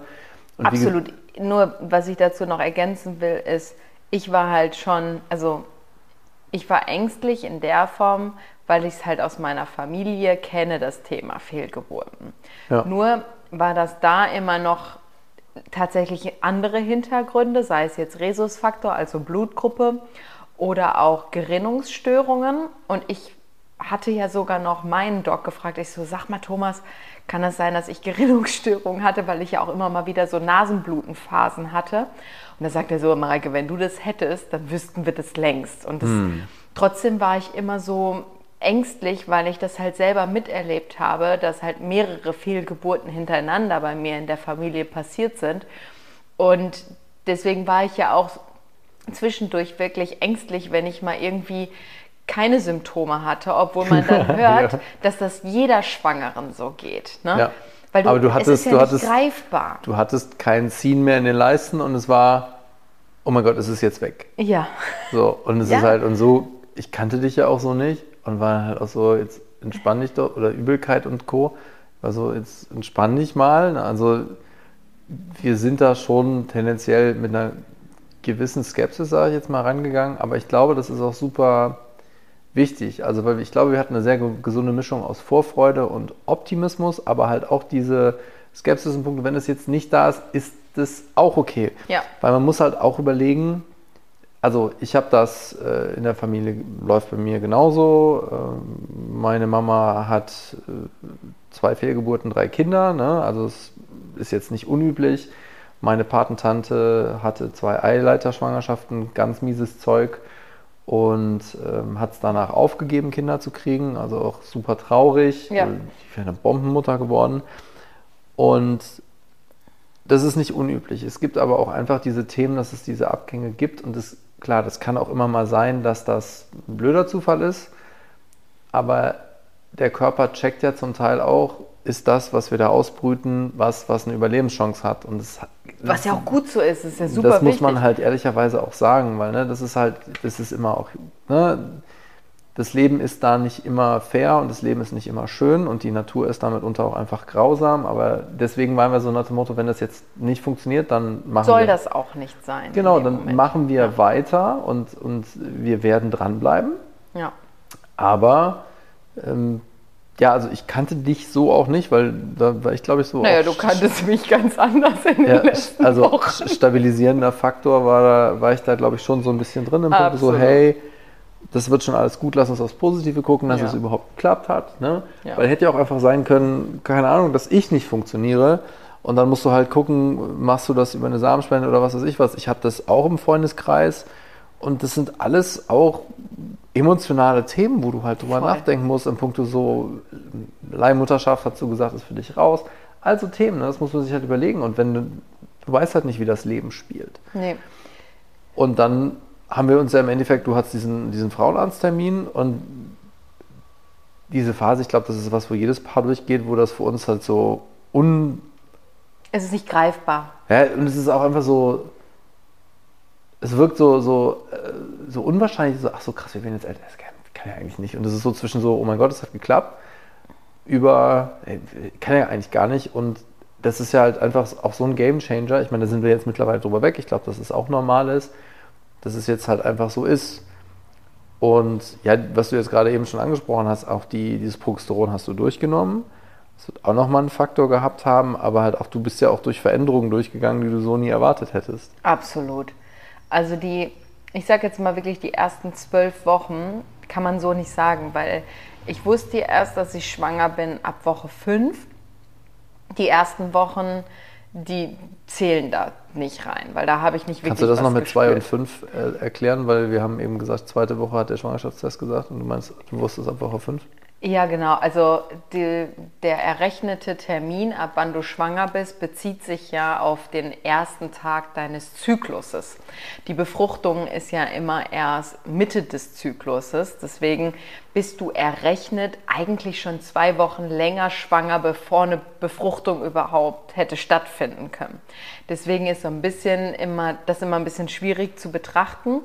Und Absolut. Nur, was ich dazu noch ergänzen will, ist, ich war halt schon, also ich war ängstlich in der Form, weil ich es halt aus meiner Familie kenne, das Thema Fehlgeburten. Ja. Nur war das da immer noch tatsächlich andere Hintergründe, sei es jetzt Rhesusfaktor, also Blutgruppe oder auch Gerinnungsstörungen. Und ich hatte ja sogar noch meinen Doc gefragt. Ich so, sag mal, Thomas, kann es das sein, dass ich Gerinnungsstörungen hatte, weil ich ja auch immer mal wieder so Nasenblutenphasen hatte? Und da sagt er so, Mareike, wenn du das hättest, dann wüssten wir das längst. Und das, hm. trotzdem war ich immer so, ängstlich, weil ich das halt selber miterlebt habe, dass halt mehrere Fehlgeburten hintereinander bei mir in der Familie passiert sind. Und deswegen war ich ja auch zwischendurch wirklich ängstlich, wenn ich mal irgendwie keine Symptome hatte, obwohl man dann hört, ja. dass das jeder Schwangeren so geht. Ne? Ja. Weil du, Aber du hattest, ja du hattest, greifbar. Du hattest keinen Ziehen mehr in den Leisten und es war, oh mein Gott, es ist jetzt weg. Ja. So, und es ja. ist halt, und so, ich kannte dich ja auch so nicht und war halt auch so, jetzt entspann dich doch, oder Übelkeit und Co. War so, jetzt entspann dich mal. Also wir sind da schon tendenziell mit einer gewissen Skepsis, sage ich jetzt mal, rangegangen, aber ich glaube, das ist auch super wichtig. Also, weil ich glaube, wir hatten eine sehr gesunde Mischung aus Vorfreude und Optimismus, aber halt auch diese Skepsis und Punkte, wenn es jetzt nicht da ist, ist das auch okay. Ja. Weil man muss halt auch überlegen, also ich habe das äh, in der Familie, läuft bei mir genauso. Ähm, meine Mama hat äh, zwei Fehlgeburten, drei Kinder, ne? also es ist jetzt nicht unüblich. Meine Patentante hatte zwei Eileiterschwangerschaften, ganz mieses Zeug und ähm, hat es danach aufgegeben, Kinder zu kriegen, also auch super traurig. Ja. Ich wäre eine Bombenmutter geworden. Und das ist nicht unüblich. Es gibt aber auch einfach diese Themen, dass es diese Abgänge gibt und es Klar, das kann auch immer mal sein, dass das ein blöder Zufall ist, aber der Körper checkt ja zum Teil auch, ist das, was wir da ausbrüten, was, was eine Überlebenschance hat. Und das, was ja auch gut so ist, ist ja super Das muss man halt ehrlicherweise auch sagen, weil ne, das ist halt, das ist immer auch, ne, das Leben ist da nicht immer fair und das Leben ist nicht immer schön und die Natur ist damit unter auch einfach grausam. Aber deswegen waren wir so nach dem Motto, wenn das jetzt nicht funktioniert, dann machen Soll wir. Soll das auch nicht sein. Genau, dann Moment. machen wir ja. weiter und, und wir werden dranbleiben. Ja. Aber ähm, ja, also ich kannte dich so auch nicht, weil da war ich glaube ich so. Naja, du kanntest mich ganz anders in ja, den letzten Also Wochen. stabilisierender Faktor war, da, war ich da glaube ich schon so ein bisschen drin im Punkt so, hey, das wird schon alles gut, lass uns aufs Positive gucken, dass ja. es überhaupt geklappt hat. Ne? Ja. Weil hätte ja auch einfach sein können, keine Ahnung, dass ich nicht funktioniere. Und dann musst du halt gucken, machst du das über eine Samenspende oder was weiß ich was. Ich habe das auch im Freundeskreis. Und das sind alles auch emotionale Themen, wo du halt drüber Voll. nachdenken musst. In puncto so, Leihmutterschaft, hast du gesagt, ist für dich raus. Also Themen, ne? das muss man sich halt überlegen. Und wenn du, du weißt halt nicht, wie das Leben spielt. Nee. Und dann haben wir uns ja im Endeffekt, du hast diesen, diesen Frauenarzttermin und diese Phase, ich glaube, das ist was, wo jedes Paar durchgeht, wo das für uns halt so un. Es ist nicht greifbar. Ja, und es ist auch einfach so. Es wirkt so, so, äh, so unwahrscheinlich, so, ach so krass, wir werden jetzt älter. Das kann, kann ja eigentlich nicht. Und es ist so zwischen so, oh mein Gott, es hat geklappt, über, ey, kann ja eigentlich gar nicht. Und das ist ja halt einfach auch so ein Game Changer. Ich meine, da sind wir jetzt mittlerweile drüber weg. Ich glaube, dass es auch normal ist dass es jetzt halt einfach so ist. Und ja, was du jetzt gerade eben schon angesprochen hast, auch die, dieses Progesteron hast du durchgenommen. Das wird auch nochmal einen Faktor gehabt haben, aber halt auch du bist ja auch durch Veränderungen durchgegangen, die du so nie erwartet hättest. Absolut. Also die, ich sage jetzt mal wirklich, die ersten zwölf Wochen kann man so nicht sagen, weil ich wusste erst, dass ich schwanger bin ab Woche fünf. Die ersten Wochen die zählen da nicht rein, weil da habe ich nicht wirklich. Kannst du das noch mit zwei und fünf äh, erklären? Weil wir haben eben gesagt, zweite Woche hat der Schwangerschaftstest gesagt und du meinst, du wusstest ab Woche fünf? Ja, genau. Also die, der errechnete Termin, ab wann du schwanger bist, bezieht sich ja auf den ersten Tag deines Zykluses. Die Befruchtung ist ja immer erst Mitte des Zykluses. Deswegen bist du errechnet eigentlich schon zwei Wochen länger schwanger, bevor eine Befruchtung überhaupt hätte stattfinden können. Deswegen ist so ein bisschen immer, das immer ein bisschen schwierig zu betrachten.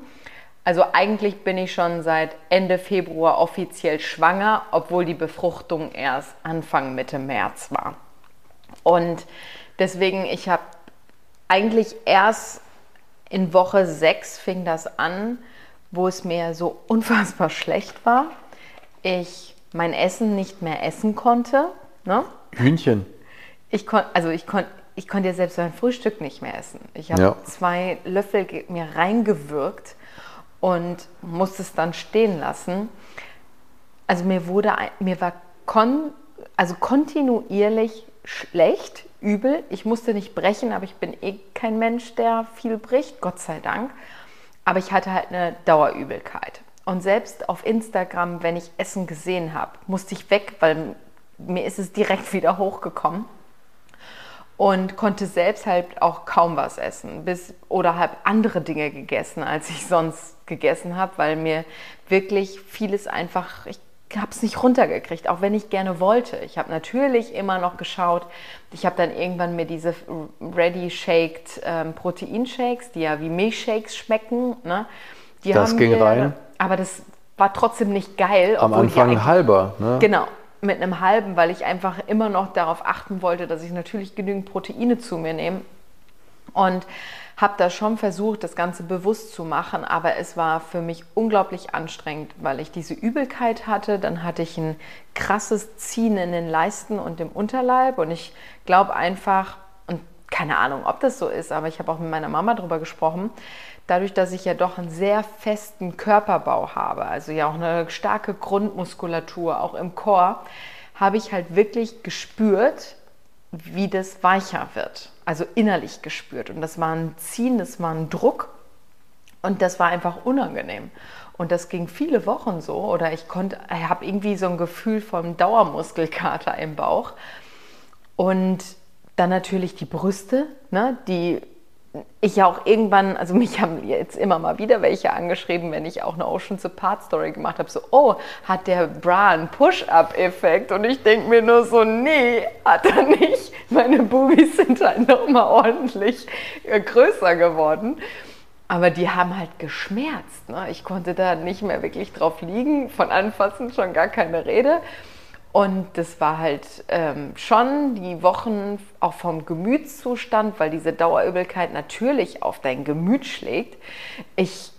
Also eigentlich bin ich schon seit Ende Februar offiziell schwanger, obwohl die Befruchtung erst Anfang Mitte März war. Und deswegen, ich habe eigentlich erst in Woche 6 fing das an, wo es mir so unfassbar schlecht war. Ich mein Essen nicht mehr essen konnte. Ne? Hühnchen. Ich kon, also ich, kon, ich konnte ja selbst mein Frühstück nicht mehr essen. Ich habe ja. zwei Löffel mir reingewürgt und musste es dann stehen lassen. Also mir wurde, mir war kon, also kontinuierlich schlecht, übel. Ich musste nicht brechen, aber ich bin eh kein Mensch, der viel bricht, Gott sei Dank. Aber ich hatte halt eine Dauerübelkeit. Und selbst auf Instagram, wenn ich Essen gesehen habe, musste ich weg, weil mir ist es direkt wieder hochgekommen und konnte selbst halt auch kaum was essen bis, oder habe andere Dinge gegessen, als ich sonst gegessen habe, weil mir wirklich vieles einfach, ich habe es nicht runtergekriegt, auch wenn ich gerne wollte. Ich habe natürlich immer noch geschaut. Ich habe dann irgendwann mir diese Ready-Shaked ähm, Proteinshakes, die ja wie Milchshakes schmecken. Ne? Die das ging wir, rein. Aber das war trotzdem nicht geil. Am Anfang halber. Ne? Genau, mit einem halben, weil ich einfach immer noch darauf achten wollte, dass ich natürlich genügend Proteine zu mir nehme. Und habe da schon versucht, das Ganze bewusst zu machen, aber es war für mich unglaublich anstrengend, weil ich diese Übelkeit hatte. Dann hatte ich ein krasses Ziehen in den Leisten und im Unterleib und ich glaube einfach, und keine Ahnung, ob das so ist, aber ich habe auch mit meiner Mama darüber gesprochen, dadurch, dass ich ja doch einen sehr festen Körperbau habe, also ja auch eine starke Grundmuskulatur, auch im Chor, habe ich halt wirklich gespürt, wie das weicher wird. Also innerlich gespürt. Und das war ein Ziehen, das war ein Druck. Und das war einfach unangenehm. Und das ging viele Wochen so. Oder ich konnte, ich habe irgendwie so ein Gefühl vom Dauermuskelkater im Bauch. Und dann natürlich die Brüste, ne, die ich ja auch irgendwann, also mich haben jetzt immer mal wieder welche angeschrieben, wenn ich auch eine Oceans Apart Story gemacht habe, so, oh, hat der Bra einen Push-Up-Effekt? Und ich denke mir nur so, nee, hat er nicht. Meine Bubis sind halt nochmal ordentlich äh, größer geworden. Aber die haben halt geschmerzt. Ne? Ich konnte da nicht mehr wirklich drauf liegen, von Anfassen schon gar keine Rede. Und das war halt ähm, schon die Wochen auch vom Gemütszustand, weil diese Dauerübelkeit natürlich auf dein Gemüt schlägt. Ich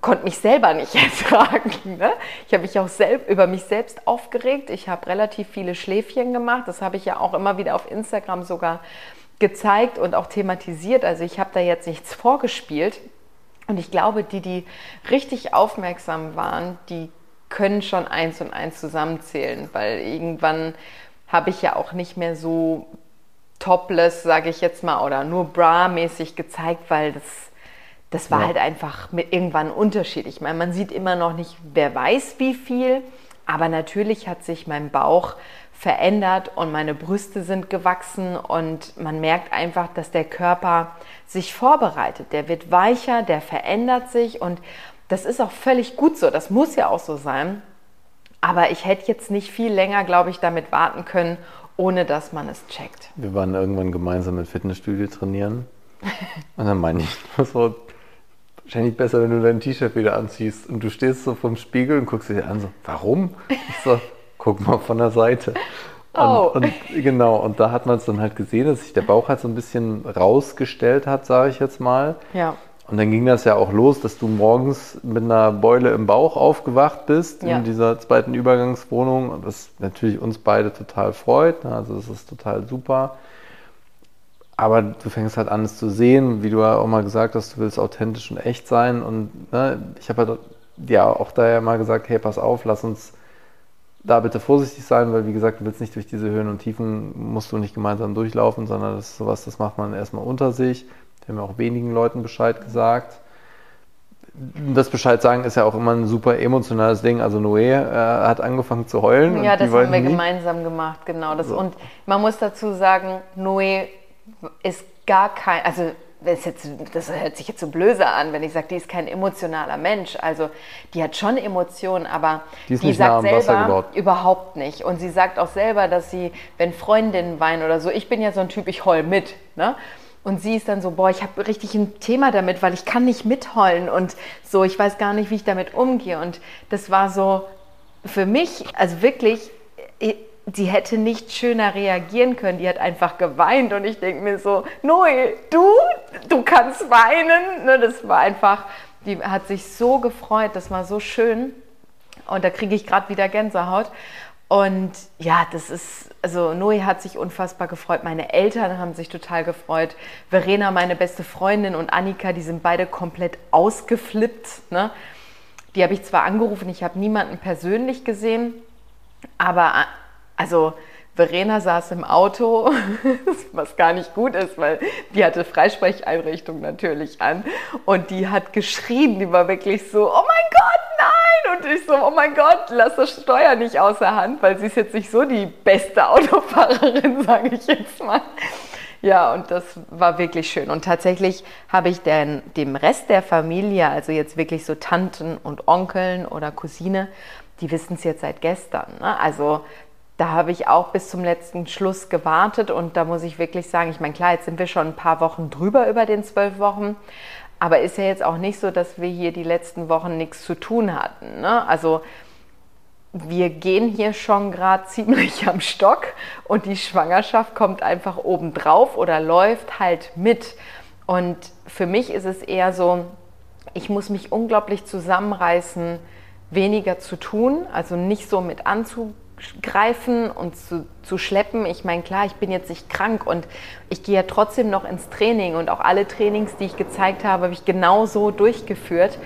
konnte mich selber nicht ertragen. Ne? Ich habe mich auch selb, über mich selbst aufgeregt. Ich habe relativ viele Schläfchen gemacht. Das habe ich ja auch immer wieder auf Instagram sogar gezeigt und auch thematisiert. Also ich habe da jetzt nichts vorgespielt. Und ich glaube, die, die richtig aufmerksam waren, die können schon eins und eins zusammenzählen, weil irgendwann habe ich ja auch nicht mehr so topless, sage ich jetzt mal, oder nur bra-mäßig gezeigt, weil das, das war ja. halt einfach mit irgendwann ein Unterschied. Ich meine, man sieht immer noch nicht, wer weiß wie viel, aber natürlich hat sich mein Bauch verändert und meine Brüste sind gewachsen und man merkt einfach, dass der Körper sich vorbereitet. Der wird weicher, der verändert sich und das ist auch völlig gut so. Das muss ja auch so sein. Aber ich hätte jetzt nicht viel länger, glaube ich, damit warten können, ohne dass man es checkt. Wir waren irgendwann gemeinsam im Fitnessstudio trainieren. Und dann meine ich, das war wahrscheinlich besser, wenn du dein T-Shirt wieder anziehst. Und du stehst so vom Spiegel und guckst dich an, so, warum? Ich so, guck mal von der Seite. Und, oh. und genau, und da hat man es dann halt gesehen, dass sich der Bauch halt so ein bisschen rausgestellt hat, sage ich jetzt mal. Ja. Und dann ging das ja auch los, dass du morgens mit einer Beule im Bauch aufgewacht bist ja. in dieser zweiten Übergangswohnung, was natürlich uns beide total freut. Ne? Also das ist total super. Aber du fängst halt an, es zu sehen, wie du ja auch mal gesagt hast, du willst authentisch und echt sein. Und ne, ich habe halt ja auch daher mal gesagt, hey, pass auf, lass uns da bitte vorsichtig sein, weil wie gesagt, du willst nicht durch diese Höhen und Tiefen, musst du nicht gemeinsam durchlaufen, sondern das ist sowas, das macht man erstmal unter sich. Wir haben auch wenigen Leuten Bescheid gesagt. Das Bescheid sagen ist ja auch immer ein super emotionales Ding. Also Noé äh, hat angefangen zu heulen. Ja, das haben wir nie. gemeinsam gemacht, genau. Das, so. Und man muss dazu sagen, Noé ist gar kein, also das, jetzt, das, hört sich jetzt so blöse an, wenn ich sage, die ist kein emotionaler Mensch. Also die hat schon Emotionen, aber die, die sagt selber überhaupt nicht. Und sie sagt auch selber, dass sie, wenn Freundinnen weinen oder so, ich bin ja so ein Typ, ich heul mit. Ne? Und sie ist dann so, boah, ich habe richtig ein Thema damit, weil ich kann nicht mitheulen und so, ich weiß gar nicht, wie ich damit umgehe. Und das war so für mich, also wirklich, sie hätte nicht schöner reagieren können. Die hat einfach geweint und ich denke mir so, Noe, du, du kannst weinen. Ne, das war einfach, die hat sich so gefreut, das war so schön. Und da kriege ich gerade wieder Gänsehaut. Und ja, das ist, also Noe hat sich unfassbar gefreut. Meine Eltern haben sich total gefreut. Verena, meine beste Freundin und Annika, die sind beide komplett ausgeflippt. Ne? Die habe ich zwar angerufen, ich habe niemanden persönlich gesehen, aber also Verena saß im Auto, was gar nicht gut ist, weil die hatte Freisprecheinrichtung natürlich an und die hat geschrien, die war wirklich so, oh mein Gott, so, oh mein Gott, lass das Steuer nicht außer Hand, weil sie ist jetzt nicht so die beste Autofahrerin, sage ich jetzt mal. Ja, und das war wirklich schön. Und tatsächlich habe ich den, dem Rest der Familie, also jetzt wirklich so Tanten und Onkeln oder Cousine, die wissen es jetzt seit gestern. Ne? Also da habe ich auch bis zum letzten Schluss gewartet und da muss ich wirklich sagen, ich meine, klar, jetzt sind wir schon ein paar Wochen drüber über den zwölf Wochen, aber ist ja jetzt auch nicht so, dass wir hier die letzten Wochen nichts zu tun hatten. Ne? Also wir gehen hier schon gerade ziemlich am Stock und die Schwangerschaft kommt einfach obendrauf oder läuft halt mit. Und für mich ist es eher so, ich muss mich unglaublich zusammenreißen, weniger zu tun, also nicht so mit anzugehen greifen und zu, zu schleppen. Ich meine, klar, ich bin jetzt nicht krank und ich gehe ja trotzdem noch ins Training und auch alle Trainings, die ich gezeigt habe, habe ich genauso durchgeführt.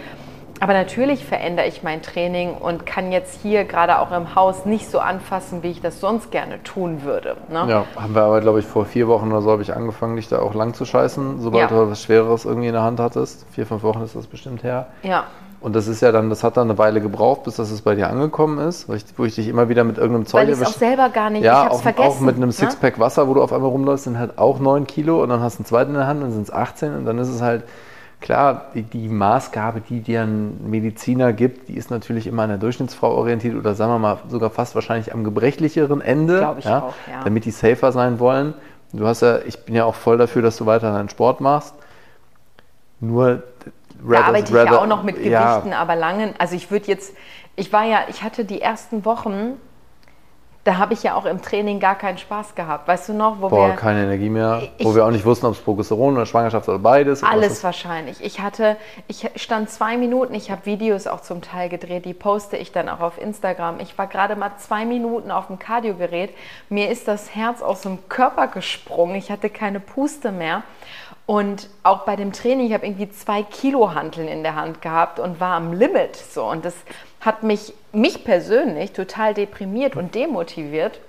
Aber natürlich verändere ich mein Training und kann jetzt hier gerade auch im Haus nicht so anfassen, wie ich das sonst gerne tun würde. Ne? Ja, haben wir aber, glaube ich, vor vier Wochen oder so habe ich angefangen, dich da auch lang zu scheißen, sobald ja. du was Schwereres irgendwie in der Hand hattest. Vier, fünf Wochen ist das bestimmt her. Ja. Und das ist ja dann, das hat dann eine Weile gebraucht, bis das bei dir angekommen ist, wo ich, wo ich dich immer wieder mit irgendeinem Zeug Weil ich auch selber gar nicht, ja, ich hab's auch, vergessen. auch mit einem ne? Sixpack Wasser, wo du auf einmal rumläufst, sind halt auch 9 Kilo und dann hast du einen zweiten in der Hand, dann sind es 18 und dann ist es halt, klar, die, die, Maßgabe, die dir ein Mediziner gibt, die ist natürlich immer an der Durchschnittsfrau orientiert oder sagen wir mal sogar fast wahrscheinlich am gebrechlicheren Ende, Glaube ich ja, auch, ja. damit die safer sein wollen. Du hast ja, ich bin ja auch voll dafür, dass du weiter deinen Sport machst. Nur da arbeite ich ja auch noch mit Gewichten, ja. aber langen. Also ich würde jetzt, ich war ja, ich hatte die ersten Wochen da habe ich ja auch im Training gar keinen Spaß gehabt. Weißt du noch, wo Boah, wir... keine Energie mehr, ich, wo wir auch nicht wussten, ob es Progesteron oder Schwangerschaft oder beides. Alles wahrscheinlich. Ich hatte, ich stand zwei Minuten, ich habe Videos auch zum Teil gedreht, die poste ich dann auch auf Instagram. Ich war gerade mal zwei Minuten auf dem Kardiogerät. Mir ist das Herz aus dem Körper gesprungen. Ich hatte keine Puste mehr. Und auch bei dem Training, ich habe irgendwie zwei Kilo Hanteln in der Hand gehabt und war am Limit. So. Und das hat mich, mich persönlich total deprimiert und demotiviert.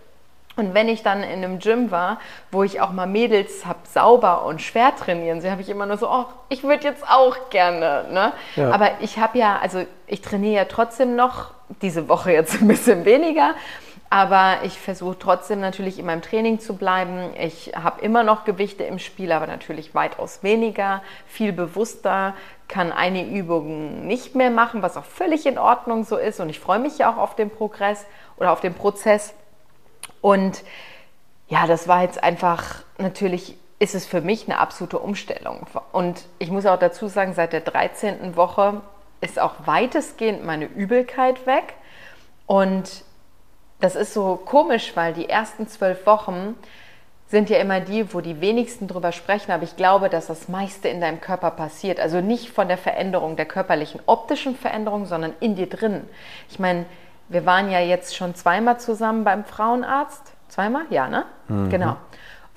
Und wenn ich dann in einem Gym war, wo ich auch mal Mädels habe sauber und schwer trainieren, sie habe ich immer nur so, oh, ich würde jetzt auch gerne. Ne? Ja. Aber ich habe ja, also ich trainiere ja trotzdem noch, diese Woche jetzt ein bisschen weniger, aber ich versuche trotzdem natürlich in meinem Training zu bleiben. Ich habe immer noch Gewichte im Spiel, aber natürlich weitaus weniger, viel bewusster, kann eine Übung nicht mehr machen, was auch völlig in Ordnung so ist. Und ich freue mich ja auch auf den Progress oder auf den Prozess. Und ja, das war jetzt einfach, natürlich ist es für mich eine absolute Umstellung. Und ich muss auch dazu sagen, seit der 13. Woche ist auch weitestgehend meine Übelkeit weg. Und das ist so komisch, weil die ersten zwölf Wochen sind ja immer die, wo die wenigsten drüber sprechen, aber ich glaube, dass das meiste in deinem Körper passiert. Also nicht von der Veränderung, der körperlichen optischen Veränderung, sondern in dir drin. Ich meine, wir waren ja jetzt schon zweimal zusammen beim Frauenarzt. Zweimal? Ja, ne? Mhm. Genau.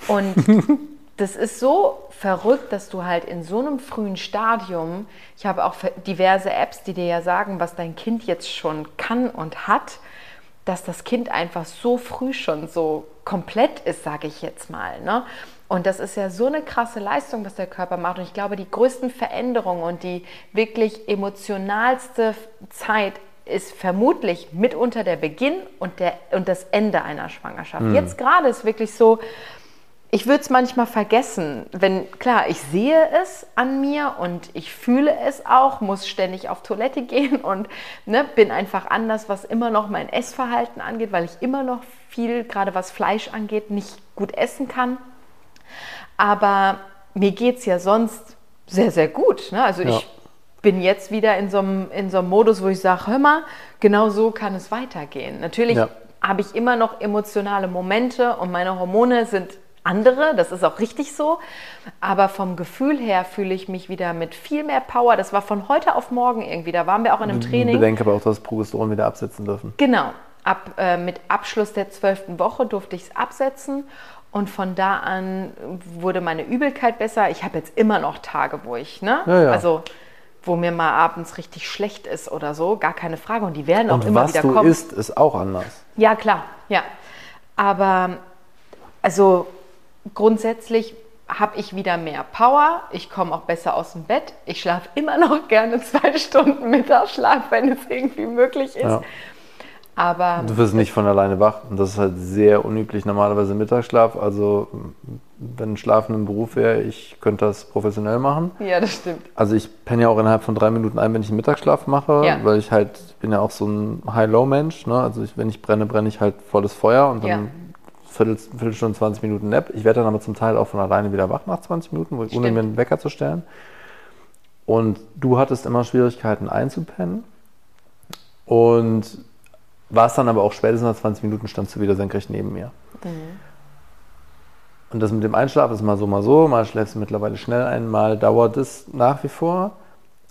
Und das ist so verrückt, dass du halt in so einem frühen Stadium, ich habe auch diverse Apps, die dir ja sagen, was dein Kind jetzt schon kann und hat dass das Kind einfach so früh schon so komplett ist, sage ich jetzt mal. Ne? Und das ist ja so eine krasse Leistung, was der Körper macht. Und ich glaube, die größten Veränderungen und die wirklich emotionalste Zeit ist vermutlich mitunter der Beginn und, der, und das Ende einer Schwangerschaft. Mhm. Jetzt gerade ist wirklich so, ich würde es manchmal vergessen, wenn, klar, ich sehe es an mir und ich fühle es auch, muss ständig auf Toilette gehen und ne, bin einfach anders, was immer noch mein Essverhalten angeht, weil ich immer noch viel, gerade was Fleisch angeht, nicht gut essen kann. Aber mir geht es ja sonst sehr, sehr gut. Ne? Also ja. ich bin jetzt wieder in so einem, in so einem Modus, wo ich sage, hör mal, genau so kann es weitergehen. Natürlich ja. habe ich immer noch emotionale Momente und meine Hormone sind andere, das ist auch richtig so. Aber vom Gefühl her fühle ich mich wieder mit viel mehr Power. Das war von heute auf morgen irgendwie. Da waren wir auch in einem Training. Ich bedenke aber auch, dass Progesteron wieder absetzen dürfen. Genau. Ab, äh, mit Abschluss der zwölften Woche durfte ich es absetzen. Und von da an wurde meine Übelkeit besser. Ich habe jetzt immer noch Tage, wo ich, ne? Ja, ja. Also wo mir mal abends richtig schlecht ist oder so, gar keine Frage. Und die werden auch immer wieder kommen. was du isst, ist auch anders. Ja, klar, ja. Aber also grundsätzlich habe ich wieder mehr Power, ich komme auch besser aus dem Bett, ich schlafe immer noch gerne zwei Stunden Mittagsschlaf, wenn es irgendwie möglich ist. Ja. Aber du wirst nicht von alleine wach und das ist halt sehr unüblich normalerweise Mittagsschlaf. Also wenn ein Schlafen ein Beruf wäre, ich könnte das professionell machen. Ja, das stimmt. Also ich penne ja auch innerhalb von drei Minuten ein, wenn ich einen Mittagsschlaf mache, ja. weil ich halt bin ja auch so ein High-Low-Mensch. Ne? Also ich, wenn ich brenne, brenne ich halt volles Feuer und dann ja Viertel, Viertelstunde, 20 Minuten Nap. Ich werde dann aber zum Teil auch von alleine wieder wach nach 20 Minuten, ohne mir einen Wecker zu stellen. Und du hattest immer Schwierigkeiten einzupennen. Und warst dann aber auch spätestens nach 20 Minuten standst du wieder senkrecht neben mir. Mhm. Und das mit dem Einschlafen ist mal so, mal so. Mal schläfst du mittlerweile schnell ein, mal dauert es nach wie vor.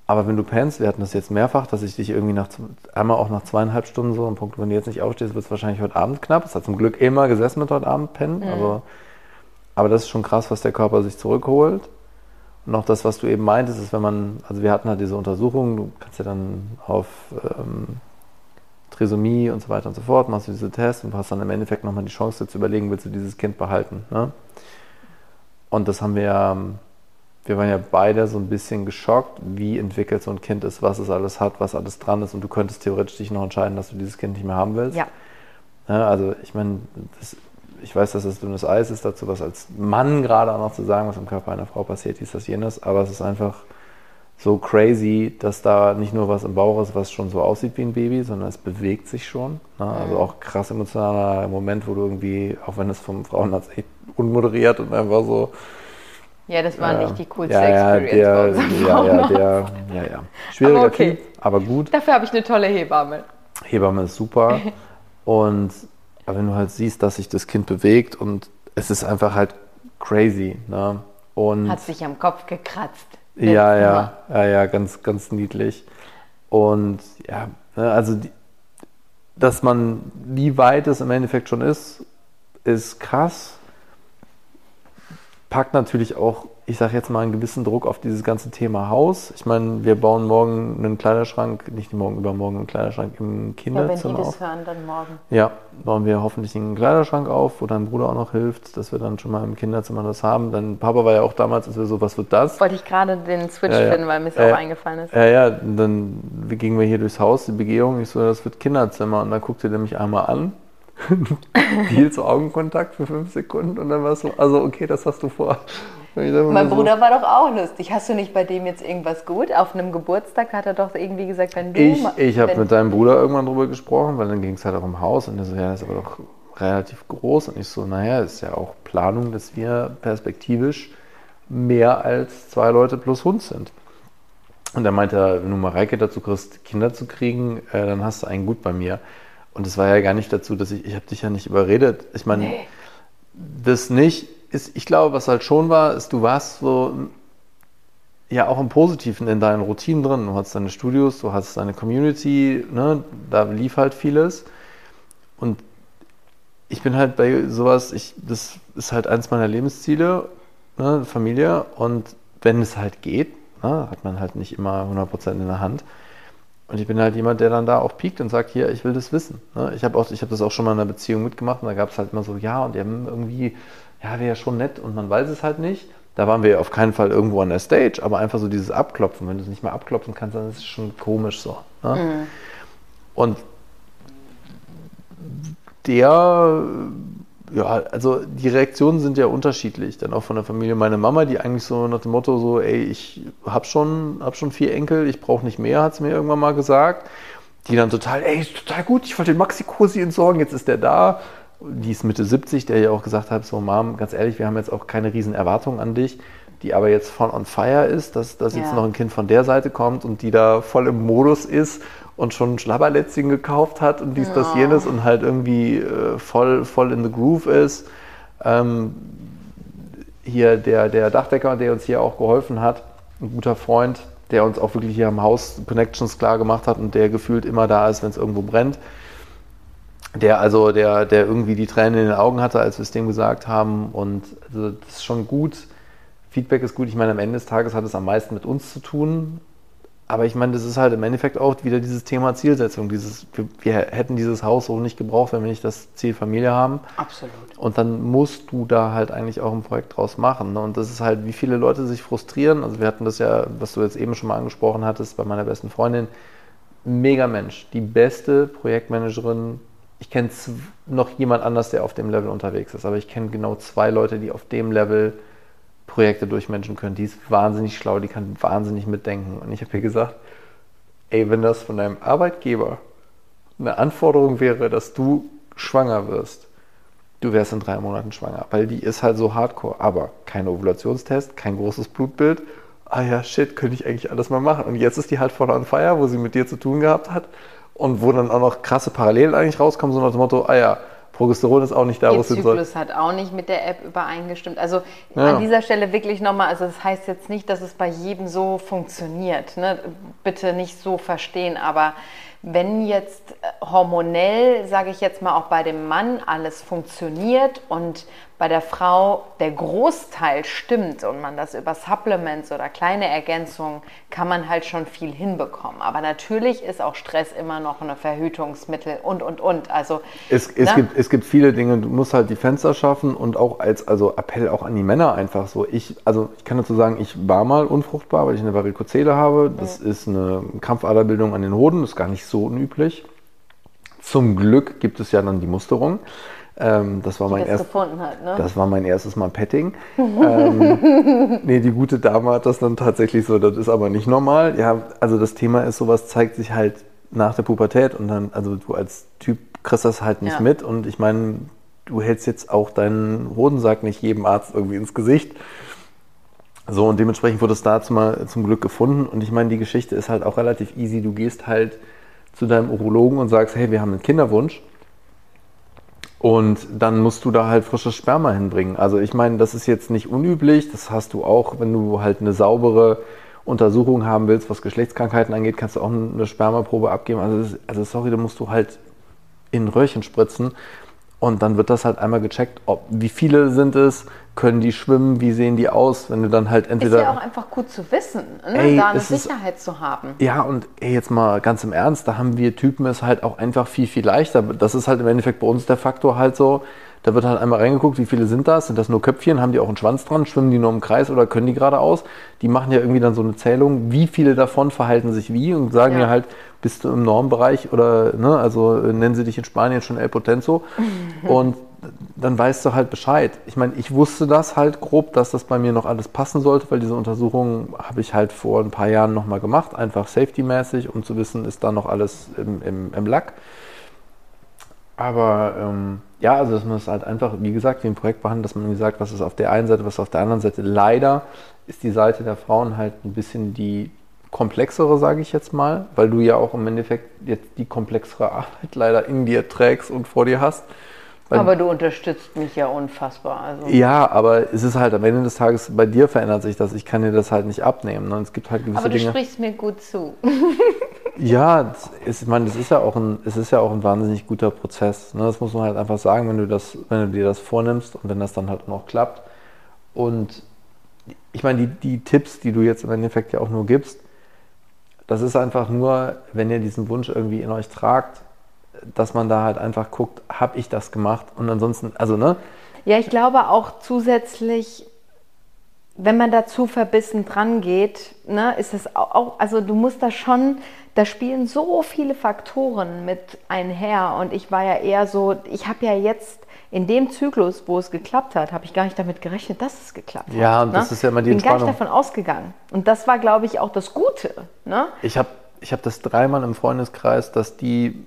Aber wenn du pennst, wir hatten das jetzt mehrfach, dass ich dich irgendwie nach, einmal auch nach zweieinhalb Stunden so, am Punkt, wenn du jetzt nicht aufstehst, wird es wahrscheinlich heute Abend knapp. Es hat zum Glück immer gesessen mit heute Abend pennen. Mhm. Also, aber das ist schon krass, was der Körper sich zurückholt. Und auch das, was du eben meintest, ist, wenn man, also wir hatten halt diese Untersuchung, du kannst ja dann auf ähm, Trisomie und so weiter und so fort, machst du diese Tests und hast dann im Endeffekt nochmal die Chance zu überlegen, willst du dieses Kind behalten. Ne? Und das haben wir ja wir waren ja beide so ein bisschen geschockt, wie entwickelt so ein Kind ist, was es alles hat, was alles dran ist und du könntest theoretisch dich noch entscheiden, dass du dieses Kind nicht mehr haben willst. Ja. ja also ich meine, ich weiß, dass das dünnes Eis ist, dazu was als Mann gerade auch noch zu sagen, was im Körper einer Frau passiert, dies, das, jenes, aber es ist einfach so crazy, dass da nicht nur was im Bauch ist, was schon so aussieht wie ein Baby, sondern es bewegt sich schon. Ne? Also mhm. auch krass emotionaler Moment, wo du irgendwie, auch wenn es vom Frauenarzt echt unmoderiert und einfach so ja, das war nicht die coolste ja, Experience der, bei unserem ja, ja, der, ja, ja. Schwieriger aber okay. Typ, aber gut. Dafür habe ich eine tolle Hebamme. Hebamme ist super. Und wenn du halt siehst, dass sich das Kind bewegt und es ist einfach halt crazy. Ne? Und Hat sich am Kopf gekratzt. Ja, ja, ja, ja, ganz, ganz niedlich. Und ja, ne, also die, dass man, wie weit es im Endeffekt schon ist, ist krass. Packt natürlich auch ich sage jetzt mal, einen gewissen Druck auf dieses ganze Thema Haus. Ich meine, wir bauen morgen einen Kleiderschrank, nicht morgen, übermorgen einen Kleiderschrank im Kinderzimmer ja, wenn die das hören, dann morgen. Ja, bauen wir hoffentlich einen Kleiderschrank auf, wo dein Bruder auch noch hilft, dass wir dann schon mal im Kinderzimmer das haben. Dann Papa war ja auch damals, als wir so, was wird das? Wollte ich gerade den Switch ja, ja. finden, weil mir es äh, auch eingefallen ist. Ja, ja, dann gingen wir hier durchs Haus, die Begehung, ich so, das wird Kinderzimmer. Und dann guckte der mich einmal an hielt so Augenkontakt für fünf Sekunden und dann war es so, also okay, das hast du vor. Mein Bruder so. war doch auch lustig. Hast du nicht bei dem jetzt irgendwas gut? Auf einem Geburtstag hat er doch irgendwie gesagt, wenn du. Ich, ich habe mit deinem Bruder irgendwann drüber gesprochen, weil dann ging es halt auch im Haus und er so, ja, das ist aber doch relativ groß. Und ich so, naja, ist ja auch Planung, dass wir perspektivisch mehr als zwei Leute plus Hund sind. Und er meinte, wenn du Mareike dazu kriegst, Kinder zu kriegen, äh, dann hast du einen gut bei mir. Und das war ja gar nicht dazu, dass ich, ich habe dich ja nicht überredet. Ich meine, nee. das nicht ist, ich glaube, was halt schon war, ist, du warst so ja auch im Positiven in deinen Routinen drin. Du hast deine Studios, du hast deine Community, ne? da lief halt vieles. Und ich bin halt bei sowas, ich, das ist halt eins meiner Lebensziele, ne? Familie. Und wenn es halt geht, ne? hat man halt nicht immer 100% in der Hand. Und ich bin halt jemand, der dann da auch piekt und sagt, hier, ich will das wissen. Ne? Ich habe hab das auch schon mal in einer Beziehung mitgemacht und da gab es halt immer so, ja, und die haben irgendwie ja, wäre schon nett und man weiß es halt nicht. Da waren wir auf keinen Fall irgendwo an der Stage, aber einfach so dieses Abklopfen. Wenn du es nicht mehr abklopfen kannst, dann ist es schon komisch so. Ne? Mhm. Und der, ja, also die Reaktionen sind ja unterschiedlich, dann auch von der Familie. Meine Mama, die eigentlich so nach dem Motto so, ey, ich hab schon, hab schon vier Enkel, ich brauche nicht mehr, hat sie mir irgendwann mal gesagt. Die dann total, ey, ist total gut, ich wollte den Maxi-Cosi entsorgen, jetzt ist der da die ist Mitte 70, der ja auch gesagt hat, so Mom, ganz ehrlich, wir haben jetzt auch keine riesen Erwartungen an dich, die aber jetzt voll on fire ist, dass, dass ja. jetzt noch ein Kind von der Seite kommt und die da voll im Modus ist und schon Schlabberlätzchen gekauft hat und dies, ja. das, jenes und halt irgendwie äh, voll, voll in the groove ist. Ähm, hier der, der Dachdecker, der uns hier auch geholfen hat, ein guter Freund, der uns auch wirklich hier am Haus Connections klar gemacht hat und der gefühlt immer da ist, wenn es irgendwo brennt der also, der, der irgendwie die Tränen in den Augen hatte, als wir es dem gesagt haben. Und also das ist schon gut. Feedback ist gut. Ich meine, am Ende des Tages hat es am meisten mit uns zu tun. Aber ich meine, das ist halt im Endeffekt auch wieder dieses Thema Zielsetzung. Dieses, wir, wir hätten dieses Haus so nicht gebraucht, wenn wir nicht das Ziel Familie haben. Absolut. Und dann musst du da halt eigentlich auch ein Projekt draus machen. Ne? Und das ist halt, wie viele Leute sich frustrieren. Also wir hatten das ja, was du jetzt eben schon mal angesprochen hattest, bei meiner besten Freundin. Mega Mensch, die beste Projektmanagerin ich kenne noch jemand anders, der auf dem Level unterwegs ist, aber ich kenne genau zwei Leute, die auf dem Level Projekte durchmenschen können. Die ist wahnsinnig schlau, die kann wahnsinnig mitdenken. Und ich habe ihr gesagt, ey, wenn das von deinem Arbeitgeber eine Anforderung wäre, dass du schwanger wirst, du wärst in drei Monaten schwanger, weil die ist halt so hardcore. Aber kein Ovulationstest, kein großes Blutbild. Ah ja, shit, könnte ich eigentlich alles mal machen. Und jetzt ist die halt voll on fire, wo sie mit dir zu tun gehabt hat und wo dann auch noch krasse Parallelen eigentlich rauskommen, so nach dem Motto, ah ja, Progesteron ist auch nicht da, wo es hin soll. Zyklus hat auch nicht mit der App übereingestimmt. Also ja. an dieser Stelle wirklich nochmal, also das heißt jetzt nicht, dass es bei jedem so funktioniert. Ne? Bitte nicht so verstehen, aber wenn jetzt hormonell, sage ich jetzt mal, auch bei dem Mann alles funktioniert und bei der Frau der Großteil stimmt und man das über Supplements oder kleine Ergänzungen kann man halt schon viel hinbekommen. Aber natürlich ist auch Stress immer noch ein Verhütungsmittel und und und. Also es, es, ne? gibt, es gibt viele Dinge, du musst halt die Fenster schaffen und auch als also Appell auch an die Männer einfach so. Ich, also ich kann dazu sagen, ich war mal unfruchtbar, weil ich eine Varikozele habe. Das mhm. ist eine Krampfaderbildung an den Hoden, das ist gar nicht so unüblich. Zum Glück gibt es ja dann die Musterung. Ähm, das, war mein erst, hat, ne? das war mein erstes Mal Petting. ähm, nee, die gute Dame hat das dann tatsächlich so, das ist aber nicht normal. Ja, also das Thema ist, sowas zeigt sich halt nach der Pubertät und dann, also du als Typ kriegst das halt nicht ja. mit und ich meine, du hältst jetzt auch deinen Hodensack nicht jedem Arzt irgendwie ins Gesicht. So, und dementsprechend wurde es da zum, zum Glück gefunden. Und ich meine, die Geschichte ist halt auch relativ easy. Du gehst halt zu deinem Urologen und sagst, hey, wir haben einen Kinderwunsch Und dann musst du da halt frisches Sperma hinbringen. Also ich meine, das ist jetzt nicht unüblich. Das hast du auch, wenn du halt eine saubere Untersuchung haben willst, was Geschlechtskrankheiten angeht, kannst du auch eine Spermaprobe abgeben. Also, ist, also sorry, da musst du halt in Röhrchen spritzen. Und dann wird das halt einmal gecheckt, ob, wie viele sind es, können die schwimmen, wie sehen die aus, wenn du dann halt entweder... Ist ja auch einfach gut zu wissen, ne? ey, da eine Sicherheit ist, zu haben. Ja, und ey, jetzt mal ganz im Ernst, da haben wir Typen es halt auch einfach viel, viel leichter. Das ist halt im Endeffekt bei uns der Faktor halt so, da wird halt einmal reingeguckt, wie viele sind das? Sind das nur Köpfchen? Haben die auch einen Schwanz dran? Schwimmen die nur im Kreis oder können die geradeaus? Die machen ja irgendwie dann so eine Zählung, wie viele davon verhalten sich wie und sagen ja. mir halt, bist du im Normbereich oder, ne, also nennen sie dich in Spanien schon El Potenzo. und dann weißt du halt Bescheid. Ich meine, ich wusste das halt grob, dass das bei mir noch alles passen sollte, weil diese Untersuchung habe ich halt vor ein paar Jahren nochmal gemacht, einfach safety-mäßig, um zu wissen, ist da noch alles im, im, im Lack. Aber ähm, ja, also dass man es halt einfach, wie gesagt, wie ein Projekt behandelt, dass man sagt, was ist auf der einen Seite, was ist auf der anderen Seite. Leider ist die Seite der Frauen halt ein bisschen die komplexere, sage ich jetzt mal, weil du ja auch im Endeffekt jetzt die komplexere Arbeit leider in dir trägst und vor dir hast. Weil, aber du unterstützt mich ja unfassbar. Also. Ja, aber es ist halt am Ende des Tages, bei dir verändert sich das. Ich kann dir das halt nicht abnehmen. Ne? Es gibt halt gewisse aber du Dinge, sprichst mir gut zu. ja, ist, ich meine, es ist ja auch ein, es ist ja auch ein wahnsinnig guter Prozess. Ne? Das muss man halt einfach sagen, wenn du das, wenn du dir das vornimmst und wenn das dann halt noch klappt. Und ich meine, die, die Tipps, die du jetzt im Endeffekt ja auch nur gibst, das ist einfach nur, wenn ihr diesen Wunsch irgendwie in euch tragt, dass man da halt einfach guckt, habe ich das gemacht? Und ansonsten, also ne? Ja, ich glaube auch zusätzlich, wenn man dazu verbissen dran geht, ne, ist es auch, also du musst da schon, da spielen so viele Faktoren mit einher. Und ich war ja eher so, ich habe ja jetzt in dem Zyklus, wo es geklappt hat, habe ich gar nicht damit gerechnet, dass es geklappt ja, hat. Ja, und das ne? ist ja immer die Bin gar nicht davon ausgegangen. Und das war, glaube ich, auch das Gute. Ne? Ich habe ich hab das dreimal im Freundeskreis, dass die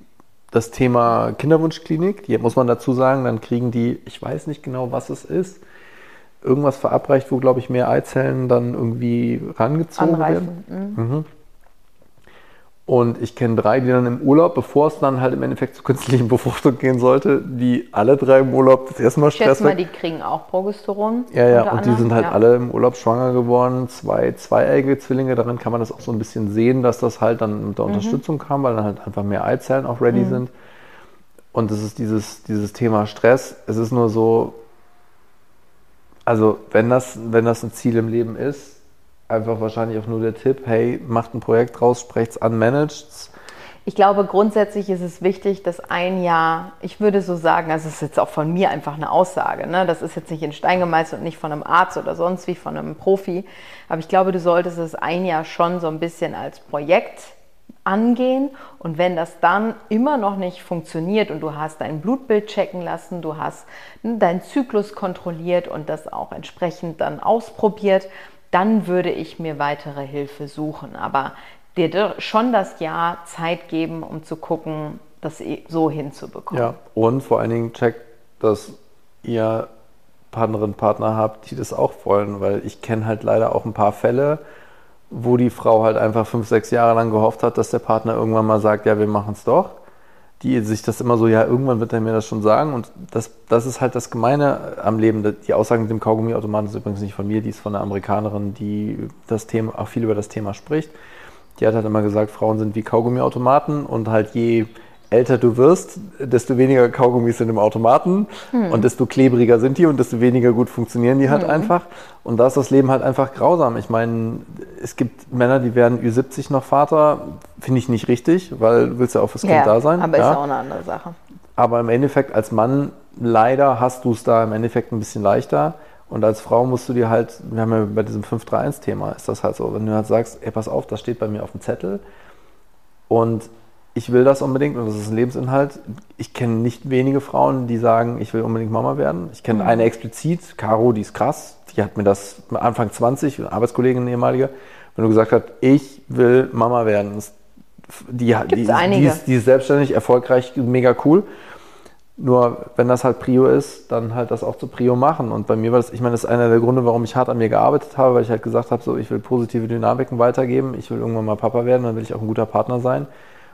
das Thema Kinderwunschklinik, hier muss man dazu sagen, dann kriegen die, ich weiß nicht genau, was es ist, irgendwas verabreicht, wo, glaube ich, mehr Eizellen dann irgendwie rangezogen Anreifen. werden. Mhm. Mhm. Und ich kenne drei, die dann im Urlaub, bevor es dann halt im Endeffekt zur künstlichen Befruchtung gehen sollte, die alle drei im Urlaub das erste Mal Stress mal, die kriegen auch Progesteron. Ja, ja, und anderem. die sind halt ja. alle im Urlaub schwanger geworden. Zwei zweieige Zwillinge, daran kann man das auch so ein bisschen sehen, dass das halt dann mit der mhm. Unterstützung kam, weil dann halt einfach mehr Eizellen auch ready mhm. sind. Und das ist dieses, dieses Thema Stress. Es ist nur so, also wenn das, wenn das ein Ziel im Leben ist, einfach wahrscheinlich auch nur der Tipp, hey, macht ein Projekt draus, es an, managt es. Ich glaube, grundsätzlich ist es wichtig, dass ein Jahr, ich würde so sagen, also es ist jetzt auch von mir einfach eine Aussage, ne? das ist jetzt nicht in Stein gemeißelt und nicht von einem Arzt oder sonst wie von einem Profi, aber ich glaube, du solltest es ein Jahr schon so ein bisschen als Projekt angehen und wenn das dann immer noch nicht funktioniert und du hast dein Blutbild checken lassen, du hast deinen Zyklus kontrolliert und das auch entsprechend dann ausprobiert, dann würde ich mir weitere Hilfe suchen. Aber dir schon das Jahr Zeit geben, um zu gucken, das so hinzubekommen. Ja, und vor allen Dingen checkt, dass ihr Partnerin, Partner habt, die das auch wollen, weil ich kenne halt leider auch ein paar Fälle, wo die Frau halt einfach fünf, sechs Jahre lang gehofft hat, dass der Partner irgendwann mal sagt, ja, wir machen es doch die sich das immer so, ja, irgendwann wird er mir das schon sagen. Und das, das ist halt das Gemeine am Leben. Die Aussage mit dem Kaugummiautomaten ist übrigens nicht von mir, die ist von einer Amerikanerin, die das Thema, auch viel über das Thema spricht. Die hat halt immer gesagt, Frauen sind wie Kaugummiautomaten und halt je älter du wirst, desto weniger Kaugummis sind im Automaten hm. und desto klebriger sind die und desto weniger gut funktionieren die halt hm. einfach. Und da ist das Leben halt einfach grausam. Ich meine, es gibt Männer, die werden Ü70 noch Vater, finde ich nicht richtig, weil du willst ja auch fürs Kind ja, da sein. Aber ja. ist auch eine andere Sache. Aber im Endeffekt als Mann, leider hast du es da im Endeffekt ein bisschen leichter. Und als Frau musst du dir halt, wir haben ja bei diesem 5-3-1-Thema, ist das halt so, wenn du halt sagst, ey, pass auf, das steht bei mir auf dem Zettel und ich will das unbedingt und das ist ein Lebensinhalt. Ich kenne nicht wenige Frauen, die sagen, ich will unbedingt Mama werden. Ich kenne mhm. eine explizit, Caro, die ist krass. Die hat mir das Anfang 20, eine Arbeitskollegin, ehemalige, wenn du gesagt hat, ich will Mama werden. Die, die, die, die, ist, die ist selbstständig, erfolgreich, mega cool. Nur wenn das halt Prio ist, dann halt das auch zu Prio machen. Und bei mir war das, ich meine, das ist einer der Gründe, warum ich hart an mir gearbeitet habe, weil ich halt gesagt habe, so, ich will positive Dynamiken weitergeben, ich will irgendwann mal Papa werden, dann will ich auch ein guter Partner sein.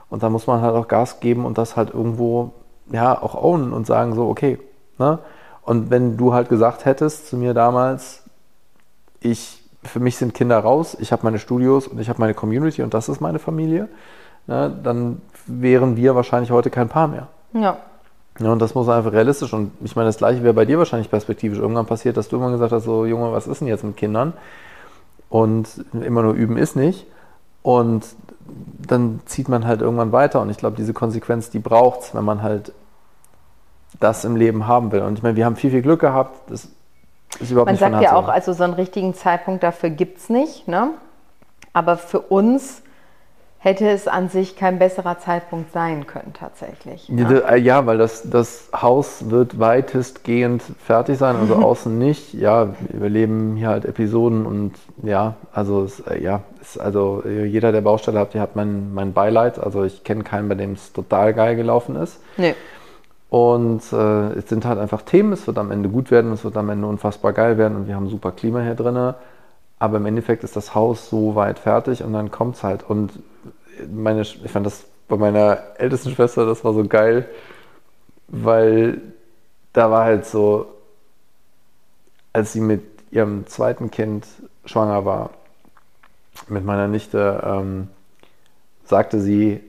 Und da muss man halt auch Gas geben und das halt irgendwo ja auch ownen und sagen so, okay. Ne? Und wenn du halt gesagt hättest zu mir damals, ich, für mich sind Kinder raus, ich habe meine Studios und ich habe meine Community und das ist meine Familie, ne, dann wären wir wahrscheinlich heute kein Paar mehr. Ja. Ja, und das muss einfach realistisch. Und ich meine, das Gleiche wäre bei dir wahrscheinlich perspektivisch irgendwann passiert, dass du immer gesagt hast, so Junge, was ist denn jetzt mit Kindern? Und immer nur üben ist nicht. Und dann zieht man halt irgendwann weiter. Und ich glaube, diese Konsequenz, die braucht es, wenn man halt das im Leben haben will. Und ich meine, wir haben viel, viel Glück gehabt. Das ist überhaupt man nicht sagt ja auch, also so einen richtigen Zeitpunkt dafür gibt es nicht. Ne? Aber für uns hätte es an sich kein besserer Zeitpunkt sein können tatsächlich. Ne? Äh, ja, weil das, das Haus wird weitestgehend fertig sein, also außen nicht. Ja, wir leben hier halt Episoden und ja, also es, äh, ja, ist also äh, jeder, der Baustelle hat, der hat mein, mein Beileid. Also ich kenne keinen, bei dem es total geil gelaufen ist. Nee. Und äh, es sind halt einfach Themen, es wird am Ende gut werden, es wird am Ende unfassbar geil werden und wir haben super Klima hier drin. Aber im Endeffekt ist das Haus so weit fertig und dann kommt es halt. Und meine, ich fand das bei meiner ältesten Schwester, das war so geil, weil da war halt so, als sie mit ihrem zweiten Kind schwanger war, mit meiner Nichte, ähm, sagte sie,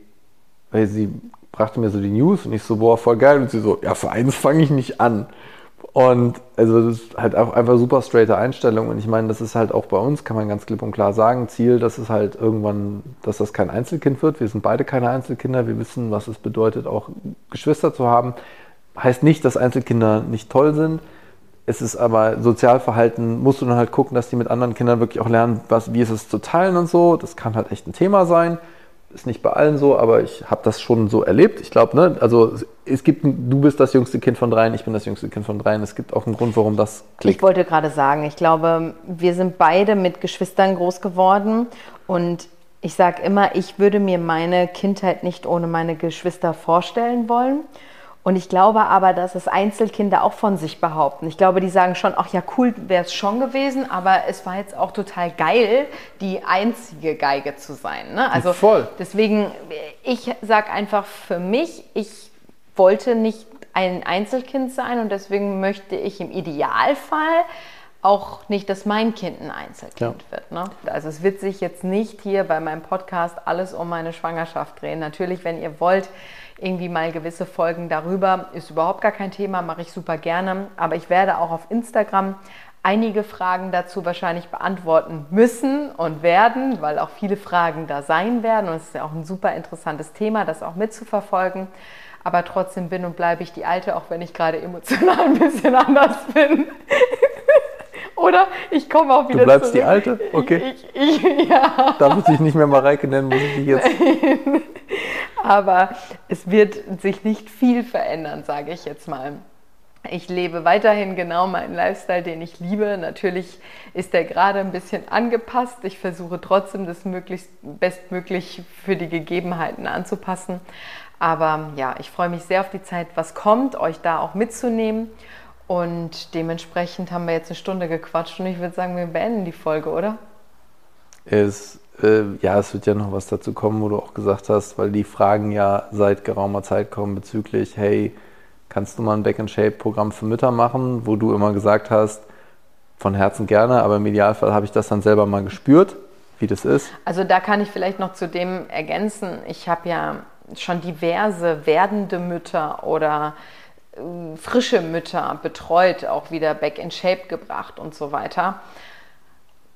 weil sie brachte mir so die News und ich so, boah, voll geil. Und sie so, ja, für eins fange ich nicht an. Und also das ist halt auch einfach super straighte Einstellung. Und ich meine, das ist halt auch bei uns, kann man ganz klipp und klar sagen, Ziel, dass es halt irgendwann, dass das kein Einzelkind wird. Wir sind beide keine Einzelkinder. Wir wissen, was es bedeutet, auch Geschwister zu haben. Heißt nicht, dass Einzelkinder nicht toll sind. Es ist aber Sozialverhalten, musst du dann halt gucken, dass die mit anderen Kindern wirklich auch lernen, was, wie ist es zu teilen und so. Das kann halt echt ein Thema sein ist nicht bei allen so, aber ich habe das schon so erlebt. Ich glaube, ne, also es gibt, du bist das jüngste Kind von dreien, ich bin das jüngste Kind von dreien. Es gibt auch einen Grund, warum das klickt. Ich wollte gerade sagen, ich glaube, wir sind beide mit Geschwistern groß geworden und ich sage immer, ich würde mir meine Kindheit nicht ohne meine Geschwister vorstellen wollen. Und ich glaube aber, dass es Einzelkinder auch von sich behaupten. Ich glaube, die sagen schon, ach ja, cool wäre es schon gewesen, aber es war jetzt auch total geil, die einzige Geige zu sein. Ne? Also Voll. deswegen, ich sage einfach für mich, ich wollte nicht ein Einzelkind sein und deswegen möchte ich im Idealfall auch nicht, dass mein Kind ein Einzelkind ja. wird. Ne? Also es wird sich jetzt nicht hier bei meinem Podcast alles um meine Schwangerschaft drehen. Natürlich, wenn ihr wollt, irgendwie mal gewisse Folgen darüber. Ist überhaupt gar kein Thema, mache ich super gerne. Aber ich werde auch auf Instagram einige Fragen dazu wahrscheinlich beantworten müssen und werden, weil auch viele Fragen da sein werden. Und es ist ja auch ein super interessantes Thema, das auch mitzuverfolgen. Aber trotzdem bin und bleibe ich die Alte, auch wenn ich gerade emotional ein bisschen anders bin. Oder ich komme auch wieder Du bleibst zurück. die Alte? Okay. Ich, ich, ja. Darf ich dich nicht mehr Mareike nennen, muss ich dich jetzt... Aber es wird sich nicht viel verändern, sage ich jetzt mal. Ich lebe weiterhin genau meinen Lifestyle, den ich liebe. Natürlich ist der gerade ein bisschen angepasst. Ich versuche trotzdem, das möglichst bestmöglich für die Gegebenheiten anzupassen. Aber ja, ich freue mich sehr auf die Zeit, was kommt, euch da auch mitzunehmen. Und dementsprechend haben wir jetzt eine Stunde gequatscht und ich würde sagen, wir beenden die Folge, oder? Es äh, ja, es wird ja noch was dazu kommen, wo du auch gesagt hast, weil die Fragen ja seit geraumer Zeit kommen bezüglich, hey, kannst du mal ein Back-and-Shape-Programm für Mütter machen, wo du immer gesagt hast, von Herzen gerne, aber im Idealfall habe ich das dann selber mal gespürt, wie das ist. Also da kann ich vielleicht noch zu dem ergänzen, ich habe ja schon diverse werdende Mütter oder äh, frische Mütter betreut, auch wieder back in shape gebracht und so weiter.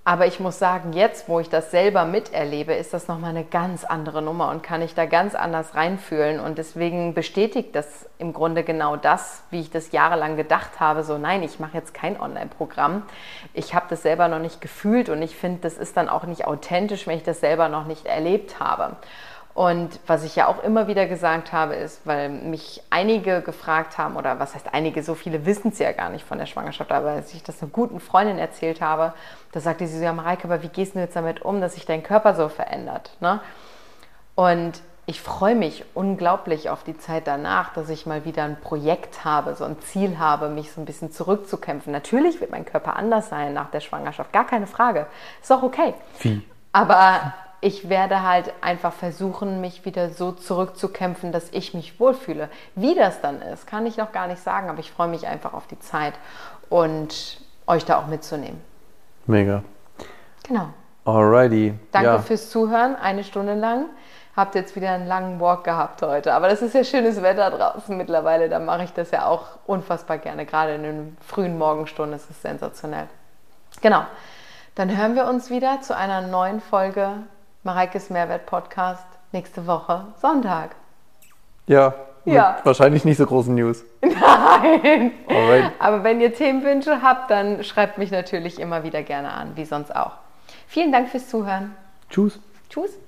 Aber ich muss sagen, jetzt, wo ich das selber miterlebe, ist das nochmal eine ganz andere Nummer und kann ich da ganz anders reinfühlen. Und deswegen bestätigt das im Grunde genau das, wie ich das jahrelang gedacht habe. So, nein, ich mache jetzt kein Online-Programm. Ich habe das selber noch nicht gefühlt und ich finde, das ist dann auch nicht authentisch, wenn ich das selber noch nicht erlebt habe. Und was ich ja auch immer wieder gesagt habe, ist, weil mich einige gefragt haben, oder was heißt einige, so viele wissen es ja gar nicht von der Schwangerschaft, aber als ich das einer guten Freundin erzählt habe, da sagte sie so, ja Mareike, aber wie gehst du jetzt damit um, dass sich dein Körper so verändert? Ne? Und ich freue mich unglaublich auf die Zeit danach, dass ich mal wieder ein Projekt habe, so ein Ziel habe, mich so ein bisschen zurückzukämpfen. Natürlich wird mein Körper anders sein nach der Schwangerschaft, gar keine Frage. Ist auch okay. Wie? Aber ich werde halt einfach versuchen, mich wieder so zurückzukämpfen, dass ich mich wohlfühle. Wie das dann ist, kann ich noch gar nicht sagen, aber ich freue mich einfach auf die Zeit und euch da auch mitzunehmen. Mega. Genau. Alrighty. Danke ja. fürs Zuhören, eine Stunde lang. Habt jetzt wieder einen langen Walk gehabt heute. Aber das ist ja schönes Wetter draußen mittlerweile. Da mache ich das ja auch unfassbar gerne. Gerade in den frühen Morgenstunden ist es sensationell. Genau. Dann hören wir uns wieder zu einer neuen Folge Mareikes Mehrwert Podcast nächste Woche Sonntag. Ja, ja. wahrscheinlich nicht so großen News. Nein. Alright. Aber wenn ihr Themenwünsche habt, dann schreibt mich natürlich immer wieder gerne an, wie sonst auch. Vielen Dank fürs Zuhören. Tschüss. Tschüss.